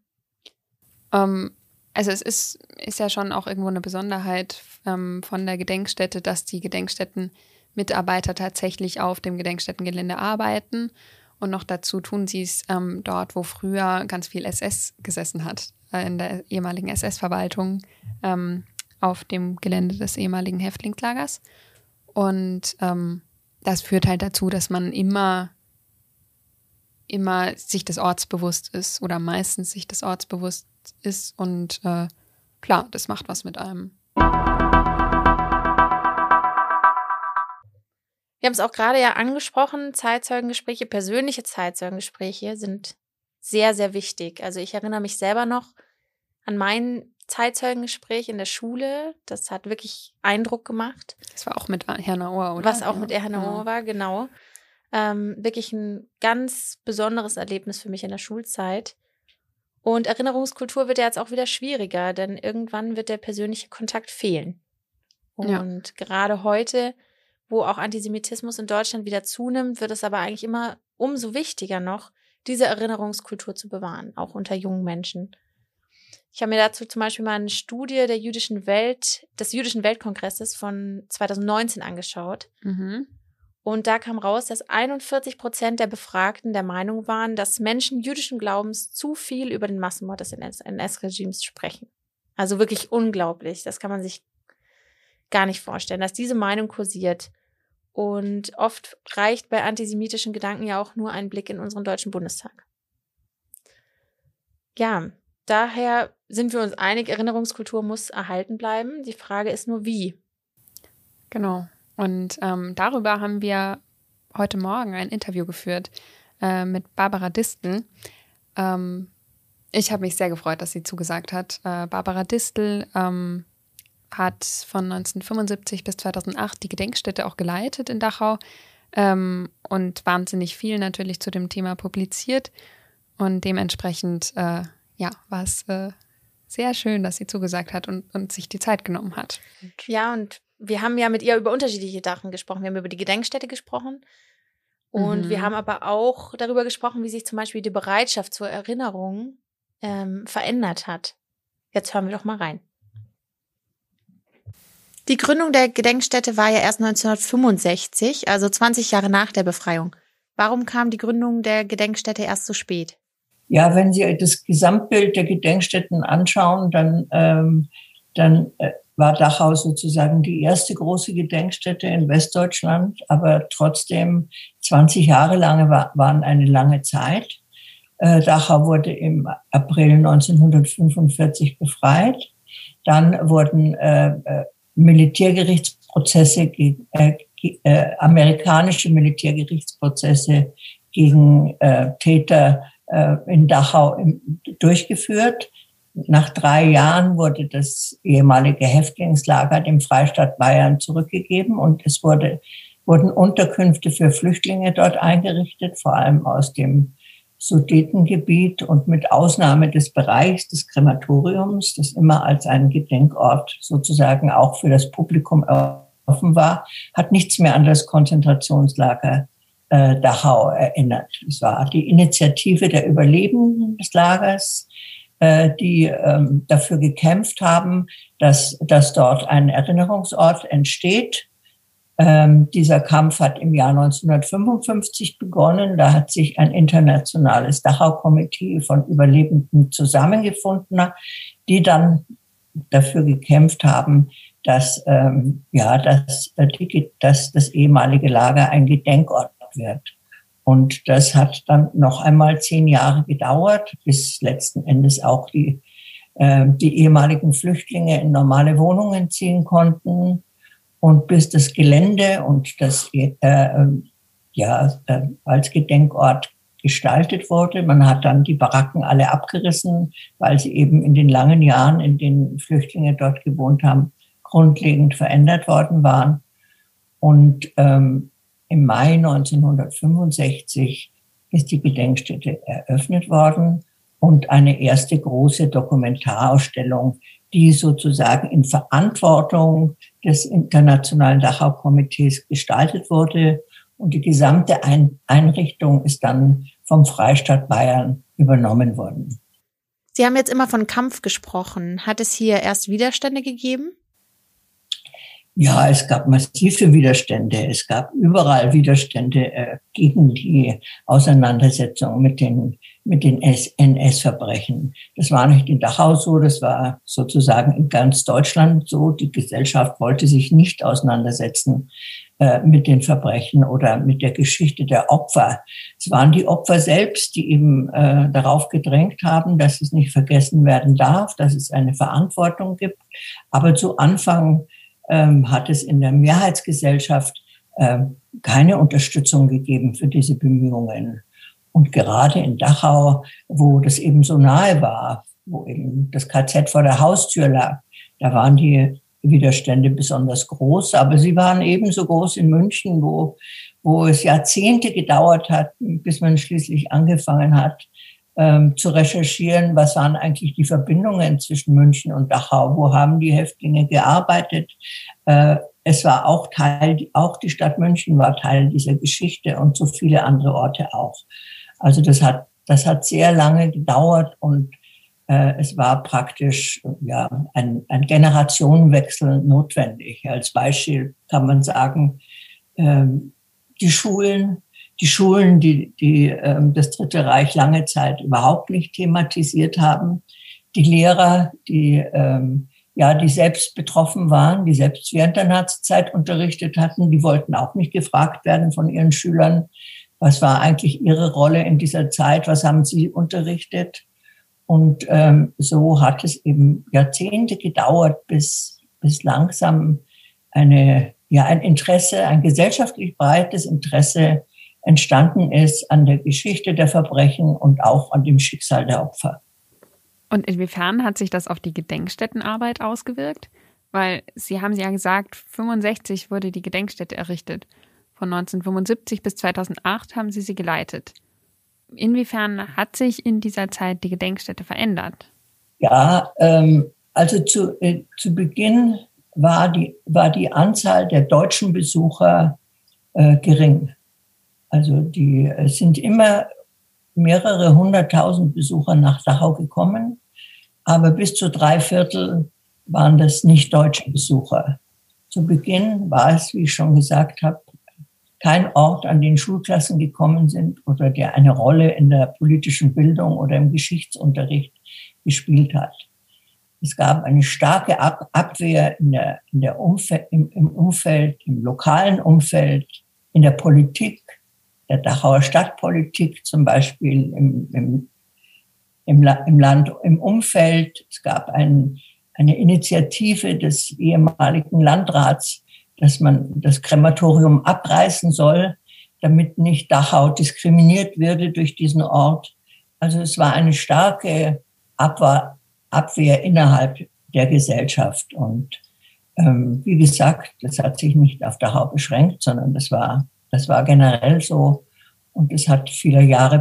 Ähm, also es ist, ist ja schon auch irgendwo eine Besonderheit ähm, von der Gedenkstätte, dass die Gedenkstättenmitarbeiter tatsächlich auf dem Gedenkstättengelände arbeiten. Und noch dazu tun sie es ähm, dort, wo früher ganz viel SS gesessen hat. Äh, in der ehemaligen SS-Verwaltung ähm, auf dem Gelände des ehemaligen Häftlingslagers. Und ähm, das führt halt dazu, dass man immer, immer sich des Orts bewusst ist oder meistens sich des Orts bewusst ist und äh, klar, das macht was mit einem. Wir haben es auch gerade ja angesprochen, Zeitzeugengespräche, persönliche Zeitzeugengespräche sind sehr, sehr wichtig. Also ich erinnere mich selber noch an mein Zeitzeugengespräch in der Schule. Das hat wirklich Eindruck gemacht. Das war auch mit Herrn Ohr, oder? Was auch ja. mit Herrn Ohr war, genau. Ähm, wirklich ein ganz besonderes Erlebnis für mich in der Schulzeit. Und Erinnerungskultur wird ja jetzt auch wieder schwieriger, denn irgendwann wird der persönliche Kontakt fehlen. Und ja. gerade heute, wo auch Antisemitismus in Deutschland wieder zunimmt, wird es aber eigentlich immer umso wichtiger noch, diese Erinnerungskultur zu bewahren, auch unter jungen Menschen. Ich habe mir dazu zum Beispiel mal eine Studie der jüdischen Welt, des jüdischen Weltkongresses von 2019 angeschaut. Mhm. Und da kam raus, dass 41 Prozent der Befragten der Meinung waren, dass Menschen jüdischen Glaubens zu viel über den Massenmord des NS-Regimes sprechen. Also wirklich unglaublich. Das kann man sich gar nicht vorstellen, dass diese Meinung kursiert. Und oft reicht bei antisemitischen Gedanken ja auch nur ein Blick in unseren Deutschen Bundestag. Ja, daher sind wir uns einig, Erinnerungskultur muss erhalten bleiben. Die Frage ist nur, wie. Genau. Und ähm, darüber haben wir heute Morgen ein Interview geführt äh, mit Barbara Distel. Ähm, ich habe mich sehr gefreut, dass sie zugesagt hat. Äh, Barbara Distel ähm, hat von 1975 bis 2008 die Gedenkstätte auch geleitet in Dachau ähm, und wahnsinnig viel natürlich zu dem Thema publiziert. Und dementsprechend, äh, ja, war es äh, sehr schön, dass sie zugesagt hat und, und sich die Zeit genommen hat. Ja, und wir haben ja mit ihr über unterschiedliche Sachen gesprochen. Wir haben über die Gedenkstätte gesprochen. Und mhm. wir haben aber auch darüber gesprochen, wie sich zum Beispiel die Bereitschaft zur Erinnerung ähm, verändert hat. Jetzt hören wir doch mal rein. Die Gründung der Gedenkstätte war ja erst 1965, also 20 Jahre nach der Befreiung. Warum kam die Gründung der Gedenkstätte erst so spät? Ja, wenn Sie das Gesamtbild der Gedenkstätten anschauen, dann, ähm, dann äh, war Dachau sozusagen die erste große Gedenkstätte in Westdeutschland, aber trotzdem 20 Jahre lange war, waren eine lange Zeit. Äh, Dachau wurde im April 1945 befreit. Dann wurden äh, Militärgerichtsprozesse, äh, äh, amerikanische Militärgerichtsprozesse gegen äh, Täter äh, in Dachau im, durchgeführt. Nach drei Jahren wurde das ehemalige Häftlingslager dem Freistaat Bayern zurückgegeben und es wurde, wurden Unterkünfte für Flüchtlinge dort eingerichtet, vor allem aus dem Sudetengebiet und mit Ausnahme des Bereichs des Krematoriums, das immer als ein Gedenkort sozusagen auch für das Publikum offen war, hat nichts mehr an das Konzentrationslager äh, Dachau erinnert. Es war die Initiative der Überlebenden des Lagers, äh, die ähm, dafür gekämpft haben, dass, dass dort ein Erinnerungsort entsteht ähm, dieser Kampf hat im Jahr 1955 begonnen. Da hat sich ein internationales Dachau-Komitee von Überlebenden zusammengefunden, die dann dafür gekämpft haben, dass, ähm, ja, dass, äh, die, dass das ehemalige Lager ein Gedenkort wird. Und das hat dann noch einmal zehn Jahre gedauert, bis letzten Endes auch die, äh, die ehemaligen Flüchtlinge in normale Wohnungen ziehen konnten und bis das Gelände und das äh, ähm, ja äh, als Gedenkort gestaltet wurde. Man hat dann die Baracken alle abgerissen, weil sie eben in den langen Jahren, in denen Flüchtlinge dort gewohnt haben, grundlegend verändert worden waren. Und ähm, im Mai 1965 ist die Gedenkstätte eröffnet worden und eine erste große Dokumentarausstellung die sozusagen in Verantwortung des Internationalen Dachau-Komitees gestaltet wurde. Und die gesamte Einrichtung ist dann vom Freistaat Bayern übernommen worden. Sie haben jetzt immer von Kampf gesprochen. Hat es hier erst Widerstände gegeben? Ja, es gab massive Widerstände. Es gab überall Widerstände äh, gegen die Auseinandersetzung mit den, mit den NS-Verbrechen. Das war nicht in Dachau so, das war sozusagen in ganz Deutschland so. Die Gesellschaft wollte sich nicht auseinandersetzen äh, mit den Verbrechen oder mit der Geschichte der Opfer. Es waren die Opfer selbst, die eben äh, darauf gedrängt haben, dass es nicht vergessen werden darf, dass es eine Verantwortung gibt. Aber zu Anfang ähm, hat es in der Mehrheitsgesellschaft äh, keine Unterstützung gegeben für diese Bemühungen. Und gerade in Dachau, wo das eben so nahe war, wo eben das KZ vor der Haustür lag, da waren die Widerstände besonders groß, aber sie waren ebenso groß in München, wo, wo es Jahrzehnte gedauert hat, bis man schließlich angefangen hat, ähm, zu recherchieren, was waren eigentlich die Verbindungen zwischen München und Dachau, wo haben die Häftlinge gearbeitet. Äh, es war auch Teil, auch die Stadt München war Teil dieser Geschichte und so viele andere Orte auch. Also das hat, das hat sehr lange gedauert und äh, es war praktisch ja, ein, ein Generationenwechsel notwendig. Als Beispiel kann man sagen, ähm, die Schulen, die Schulen, die, die ähm, das Dritte Reich lange Zeit überhaupt nicht thematisiert haben, die Lehrer, die ähm, ja, die selbst betroffen waren, die selbst während der Nazizeit unterrichtet hatten, die wollten auch nicht gefragt werden von ihren Schülern, was war eigentlich ihre Rolle in dieser Zeit, was haben sie unterrichtet. Und ähm, so hat es eben Jahrzehnte gedauert, bis, bis langsam eine, ja, ein Interesse, ein gesellschaftlich breites Interesse entstanden ist an der Geschichte der Verbrechen und auch an dem Schicksal der Opfer. Und inwiefern hat sich das auf die Gedenkstättenarbeit ausgewirkt? Weil Sie haben ja gesagt, 65 wurde die Gedenkstätte errichtet. Von 1975 bis 2008 haben Sie sie geleitet. Inwiefern hat sich in dieser Zeit die Gedenkstätte verändert? Ja, ähm, also zu, äh, zu Beginn war die, war die Anzahl der deutschen Besucher äh, gering. Also die es sind immer mehrere hunderttausend Besucher nach Dachau gekommen, aber bis zu drei Viertel waren das nicht deutsche Besucher. Zu Beginn war es, wie ich schon gesagt habe, kein Ort, an den Schulklassen gekommen sind oder der eine Rolle in der politischen Bildung oder im Geschichtsunterricht gespielt hat. Es gab eine starke Ab Abwehr in der, in der Umfeld, im, im Umfeld, im lokalen Umfeld, in der Politik, der Dachauer Stadtpolitik zum Beispiel im, im, im, im Land, im Umfeld. Es gab ein, eine Initiative des ehemaligen Landrats dass man das Krematorium abreißen soll, damit nicht Dachau diskriminiert würde durch diesen Ort. Also es war eine starke Abwehr, Abwehr innerhalb der Gesellschaft. Und ähm, wie gesagt, das hat sich nicht auf Dachau beschränkt, sondern das war, das war generell so. Und es hat viele Jahre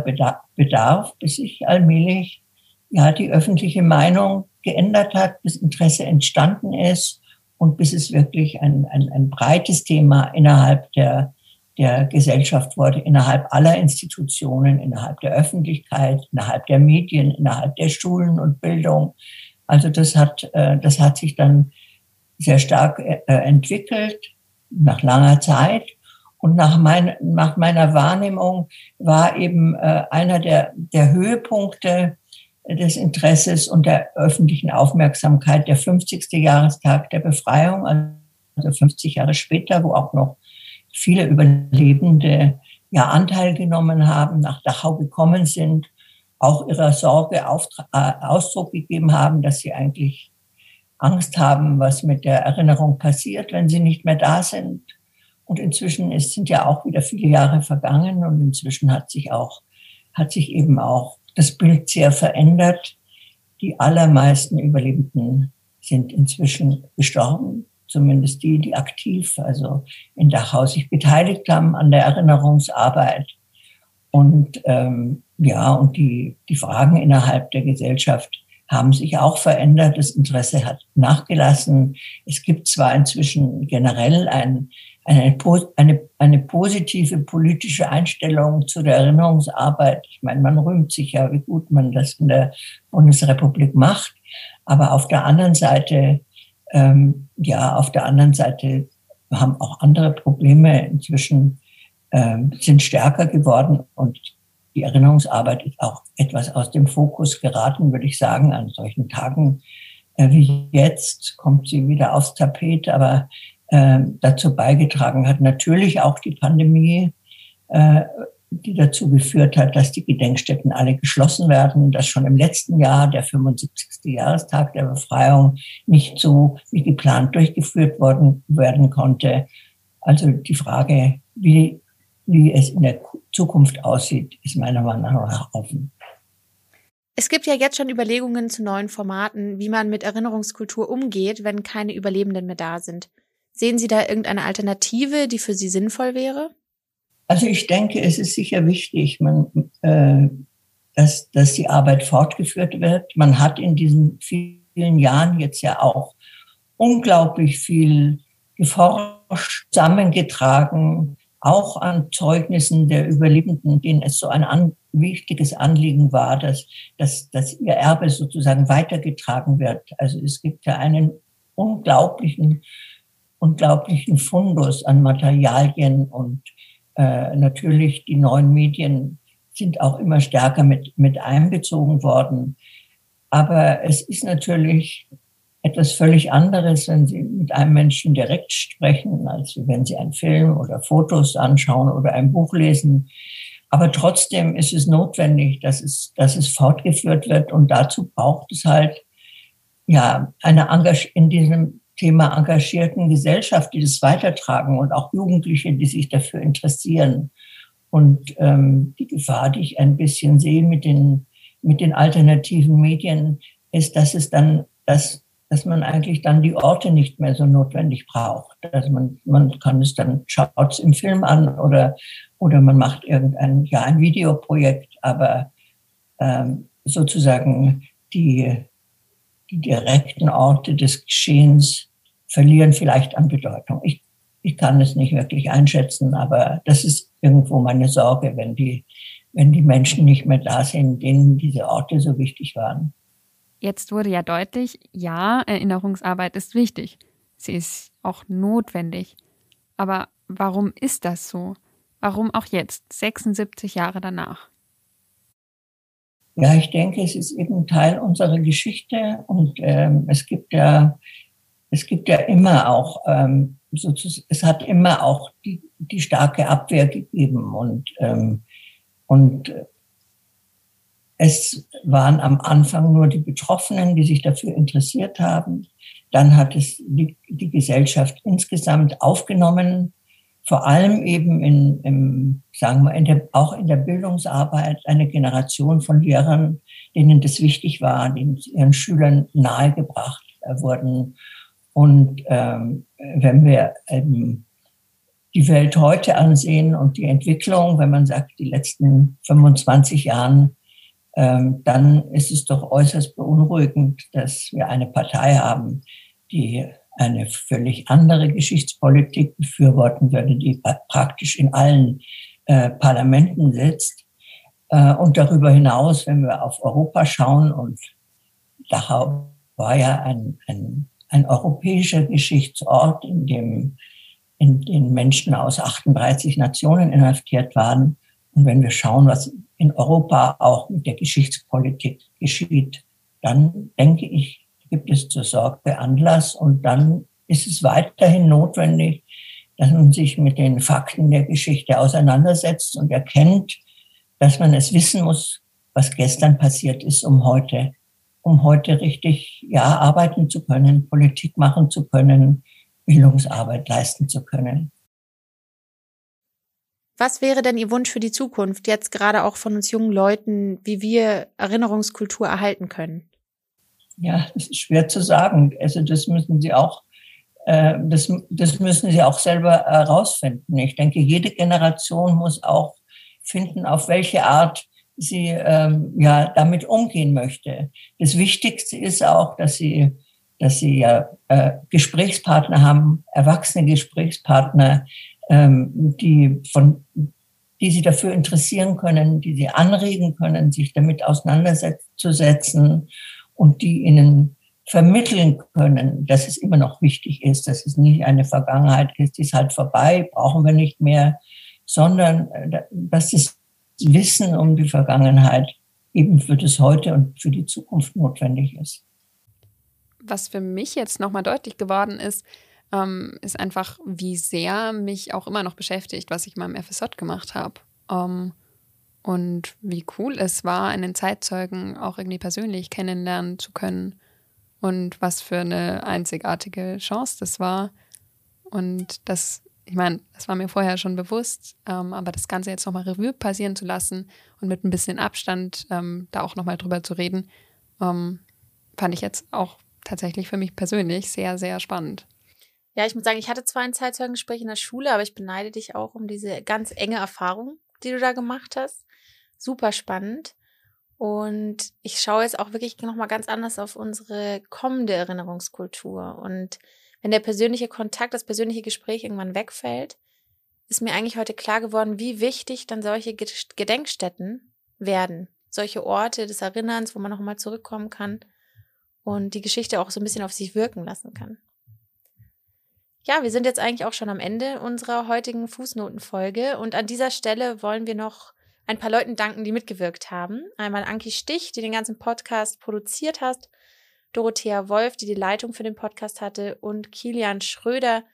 Bedarf, bis sich allmählich ja, die öffentliche Meinung geändert hat, bis Interesse entstanden ist und bis es wirklich ein, ein, ein breites Thema innerhalb der, der Gesellschaft wurde, innerhalb aller Institutionen, innerhalb der Öffentlichkeit, innerhalb der Medien, innerhalb der Schulen und Bildung. Also das hat, äh, das hat sich dann sehr stark äh, entwickelt nach langer Zeit. Und nach, mein, nach meiner Wahrnehmung war eben äh, einer der, der Höhepunkte des Interesses und der öffentlichen Aufmerksamkeit der 50. Jahrestag der Befreiung, also 50 Jahre später, wo auch noch viele Überlebende ja Anteil genommen haben, nach Dachau gekommen sind, auch ihrer Sorge äh, Ausdruck gegeben haben, dass sie eigentlich Angst haben, was mit der Erinnerung passiert, wenn sie nicht mehr da sind. Und inzwischen ist, sind ja auch wieder viele Jahre vergangen und inzwischen hat sich auch, hat sich eben auch das Bild sehr verändert. Die allermeisten Überlebenden sind inzwischen gestorben, zumindest die, die aktiv, also in Dachau sich beteiligt haben an der Erinnerungsarbeit. Und ähm, ja, und die, die Fragen innerhalb der Gesellschaft haben sich auch verändert. Das Interesse hat nachgelassen. Es gibt zwar inzwischen generell ein eine, eine, eine positive politische Einstellung zu der Erinnerungsarbeit. Ich meine, man rühmt sich ja, wie gut man das in der Bundesrepublik macht. Aber auf der anderen Seite, ähm, ja, auf der anderen Seite haben auch andere Probleme inzwischen ähm, sind stärker geworden und die Erinnerungsarbeit ist auch etwas aus dem Fokus geraten, würde ich sagen, an solchen Tagen äh, wie jetzt kommt sie wieder aufs Tapet, aber äh, dazu beigetragen hat. Natürlich auch die Pandemie, äh, die dazu geführt hat, dass die Gedenkstätten alle geschlossen werden, dass schon im letzten Jahr, der 75. Jahrestag der Befreiung, nicht so wie geplant durchgeführt worden werden konnte. Also die Frage, wie, wie es in der Zukunft aussieht, ist meiner Meinung nach offen. Es gibt ja jetzt schon Überlegungen zu neuen Formaten, wie man mit Erinnerungskultur umgeht, wenn keine Überlebenden mehr da sind. Sehen Sie da irgendeine Alternative, die für Sie sinnvoll wäre? Also ich denke, es ist sicher wichtig, man, äh, dass, dass die Arbeit fortgeführt wird. Man hat in diesen vielen Jahren jetzt ja auch unglaublich viel geforscht, zusammengetragen, auch an Zeugnissen der Überlebenden, denen es so ein an, wichtiges Anliegen war, dass, dass, dass ihr Erbe sozusagen weitergetragen wird. Also es gibt ja einen unglaublichen, unglaublichen Fundus an Materialien und äh, natürlich die neuen Medien sind auch immer stärker mit, mit einbezogen worden. Aber es ist natürlich etwas völlig anderes, wenn Sie mit einem Menschen direkt sprechen, als wenn Sie einen Film oder Fotos anschauen oder ein Buch lesen. Aber trotzdem ist es notwendig, dass es, dass es fortgeführt wird. Und dazu braucht es halt, ja, eine Engage in diesem Thema engagierten Gesellschaft, die das weitertragen und auch Jugendliche, die sich dafür interessieren. Und ähm, die Gefahr, die ich ein bisschen sehe mit den, mit den alternativen Medien, ist, dass es dann, dass, dass man eigentlich dann die Orte nicht mehr so notwendig braucht. Also man, man kann es dann, schaut es im Film an oder, oder man macht irgendein, ja, ein Videoprojekt, aber ähm, sozusagen die, die direkten Orte des Geschehens verlieren vielleicht an Bedeutung. Ich, ich kann es nicht wirklich einschätzen, aber das ist irgendwo meine Sorge, wenn die, wenn die Menschen nicht mehr da sind, denen diese Orte so wichtig waren. Jetzt wurde ja deutlich, ja, Erinnerungsarbeit ist wichtig. Sie ist auch notwendig. Aber warum ist das so? Warum auch jetzt, 76 Jahre danach? Ja, ich denke, es ist eben Teil unserer Geschichte und ähm, es gibt ja, es gibt ja immer auch, ähm, sozusagen, es hat immer auch die, die starke Abwehr gegeben und ähm, und es waren am Anfang nur die Betroffenen, die sich dafür interessiert haben. Dann hat es die, die Gesellschaft insgesamt aufgenommen vor allem eben in, im, sagen wir, in der, auch in der Bildungsarbeit eine Generation von Lehrern, denen das wichtig war, denen ihren Schülern nahegebracht wurden. Und ähm, wenn wir ähm, die Welt heute ansehen und die Entwicklung, wenn man sagt, die letzten 25 Jahren, ähm, dann ist es doch äußerst beunruhigend, dass wir eine Partei haben, die eine völlig andere Geschichtspolitik befürworten würde, die praktisch in allen äh, Parlamenten sitzt. Äh, und darüber hinaus, wenn wir auf Europa schauen, und Dachau war ja ein, ein, ein europäischer Geschichtsort, in dem in den Menschen aus 38 Nationen inhaftiert waren. Und wenn wir schauen, was in Europa auch mit der Geschichtspolitik geschieht, dann denke ich, gibt es zur Sorge Anlass und dann ist es weiterhin notwendig, dass man sich mit den Fakten der Geschichte auseinandersetzt und erkennt, dass man es wissen muss, was gestern passiert ist, um heute, um heute richtig, ja, arbeiten zu können, Politik machen zu können, Bildungsarbeit leisten zu können. Was wäre denn Ihr Wunsch für die Zukunft, jetzt gerade auch von uns jungen Leuten, wie wir Erinnerungskultur erhalten können? Ja, das ist schwer zu sagen. Also das müssen Sie auch, äh, das, das müssen Sie auch selber herausfinden. Ich denke, jede Generation muss auch finden, auf welche Art sie ähm, ja damit umgehen möchte. Das Wichtigste ist auch, dass sie, dass sie ja äh, Gesprächspartner haben, erwachsene Gesprächspartner, ähm, die von die sie dafür interessieren können, die sie anregen können, sich damit auseinanderzusetzen und die ihnen vermitteln können, dass es immer noch wichtig ist, dass es nicht eine Vergangenheit ist, die ist halt vorbei, brauchen wir nicht mehr, sondern äh, dass das Wissen um die Vergangenheit eben für das Heute und für die Zukunft notwendig ist. Was für mich jetzt nochmal deutlich geworden ist, ähm, ist einfach, wie sehr mich auch immer noch beschäftigt, was ich mal im FSJ gemacht habe. Ähm, und wie cool es war, einen Zeitzeugen auch irgendwie persönlich kennenlernen zu können. Und was für eine einzigartige Chance das war. Und das, ich meine, das war mir vorher schon bewusst, ähm, aber das Ganze jetzt nochmal Revue passieren zu lassen und mit ein bisschen Abstand ähm, da auch nochmal drüber zu reden, ähm, fand ich jetzt auch tatsächlich für mich persönlich sehr, sehr spannend. Ja, ich muss sagen, ich hatte zwar ein Zeitzeugengespräch in der Schule, aber ich beneide dich auch um diese ganz enge Erfahrung, die du da gemacht hast. Super spannend. Und ich schaue jetzt auch wirklich nochmal ganz anders auf unsere kommende Erinnerungskultur. Und wenn der persönliche Kontakt, das persönliche Gespräch irgendwann wegfällt, ist mir eigentlich heute klar geworden, wie wichtig dann solche Gedenkstätten werden. Solche Orte des Erinnerns, wo man nochmal zurückkommen kann und die Geschichte auch so ein bisschen auf sich wirken lassen kann. Ja, wir sind jetzt eigentlich auch schon am Ende unserer heutigen Fußnotenfolge und an dieser Stelle wollen wir noch ein paar Leuten danken, die mitgewirkt haben. Einmal Anki Stich, die den ganzen Podcast produziert hat, Dorothea Wolf, die die Leitung für den Podcast hatte und Kilian Schröder,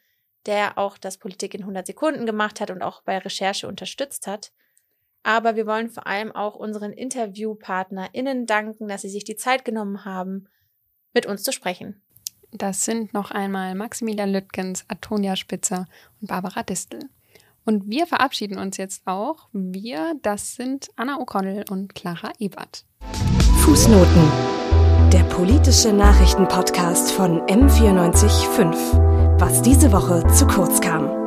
der auch das Politik in 100 Sekunden gemacht hat und auch bei Recherche unterstützt hat. Aber wir wollen vor allem auch unseren InterviewpartnerInnen danken, dass sie sich die Zeit genommen haben, mit uns zu sprechen. Das sind noch einmal Maximilian Lüttgens, Antonia Spitzer und Barbara Distel. Und wir verabschieden uns jetzt auch. Wir, das sind Anna O'Connell und Clara Ebert. Fußnoten. Der politische Nachrichtenpodcast von M945. Was diese Woche zu kurz kam.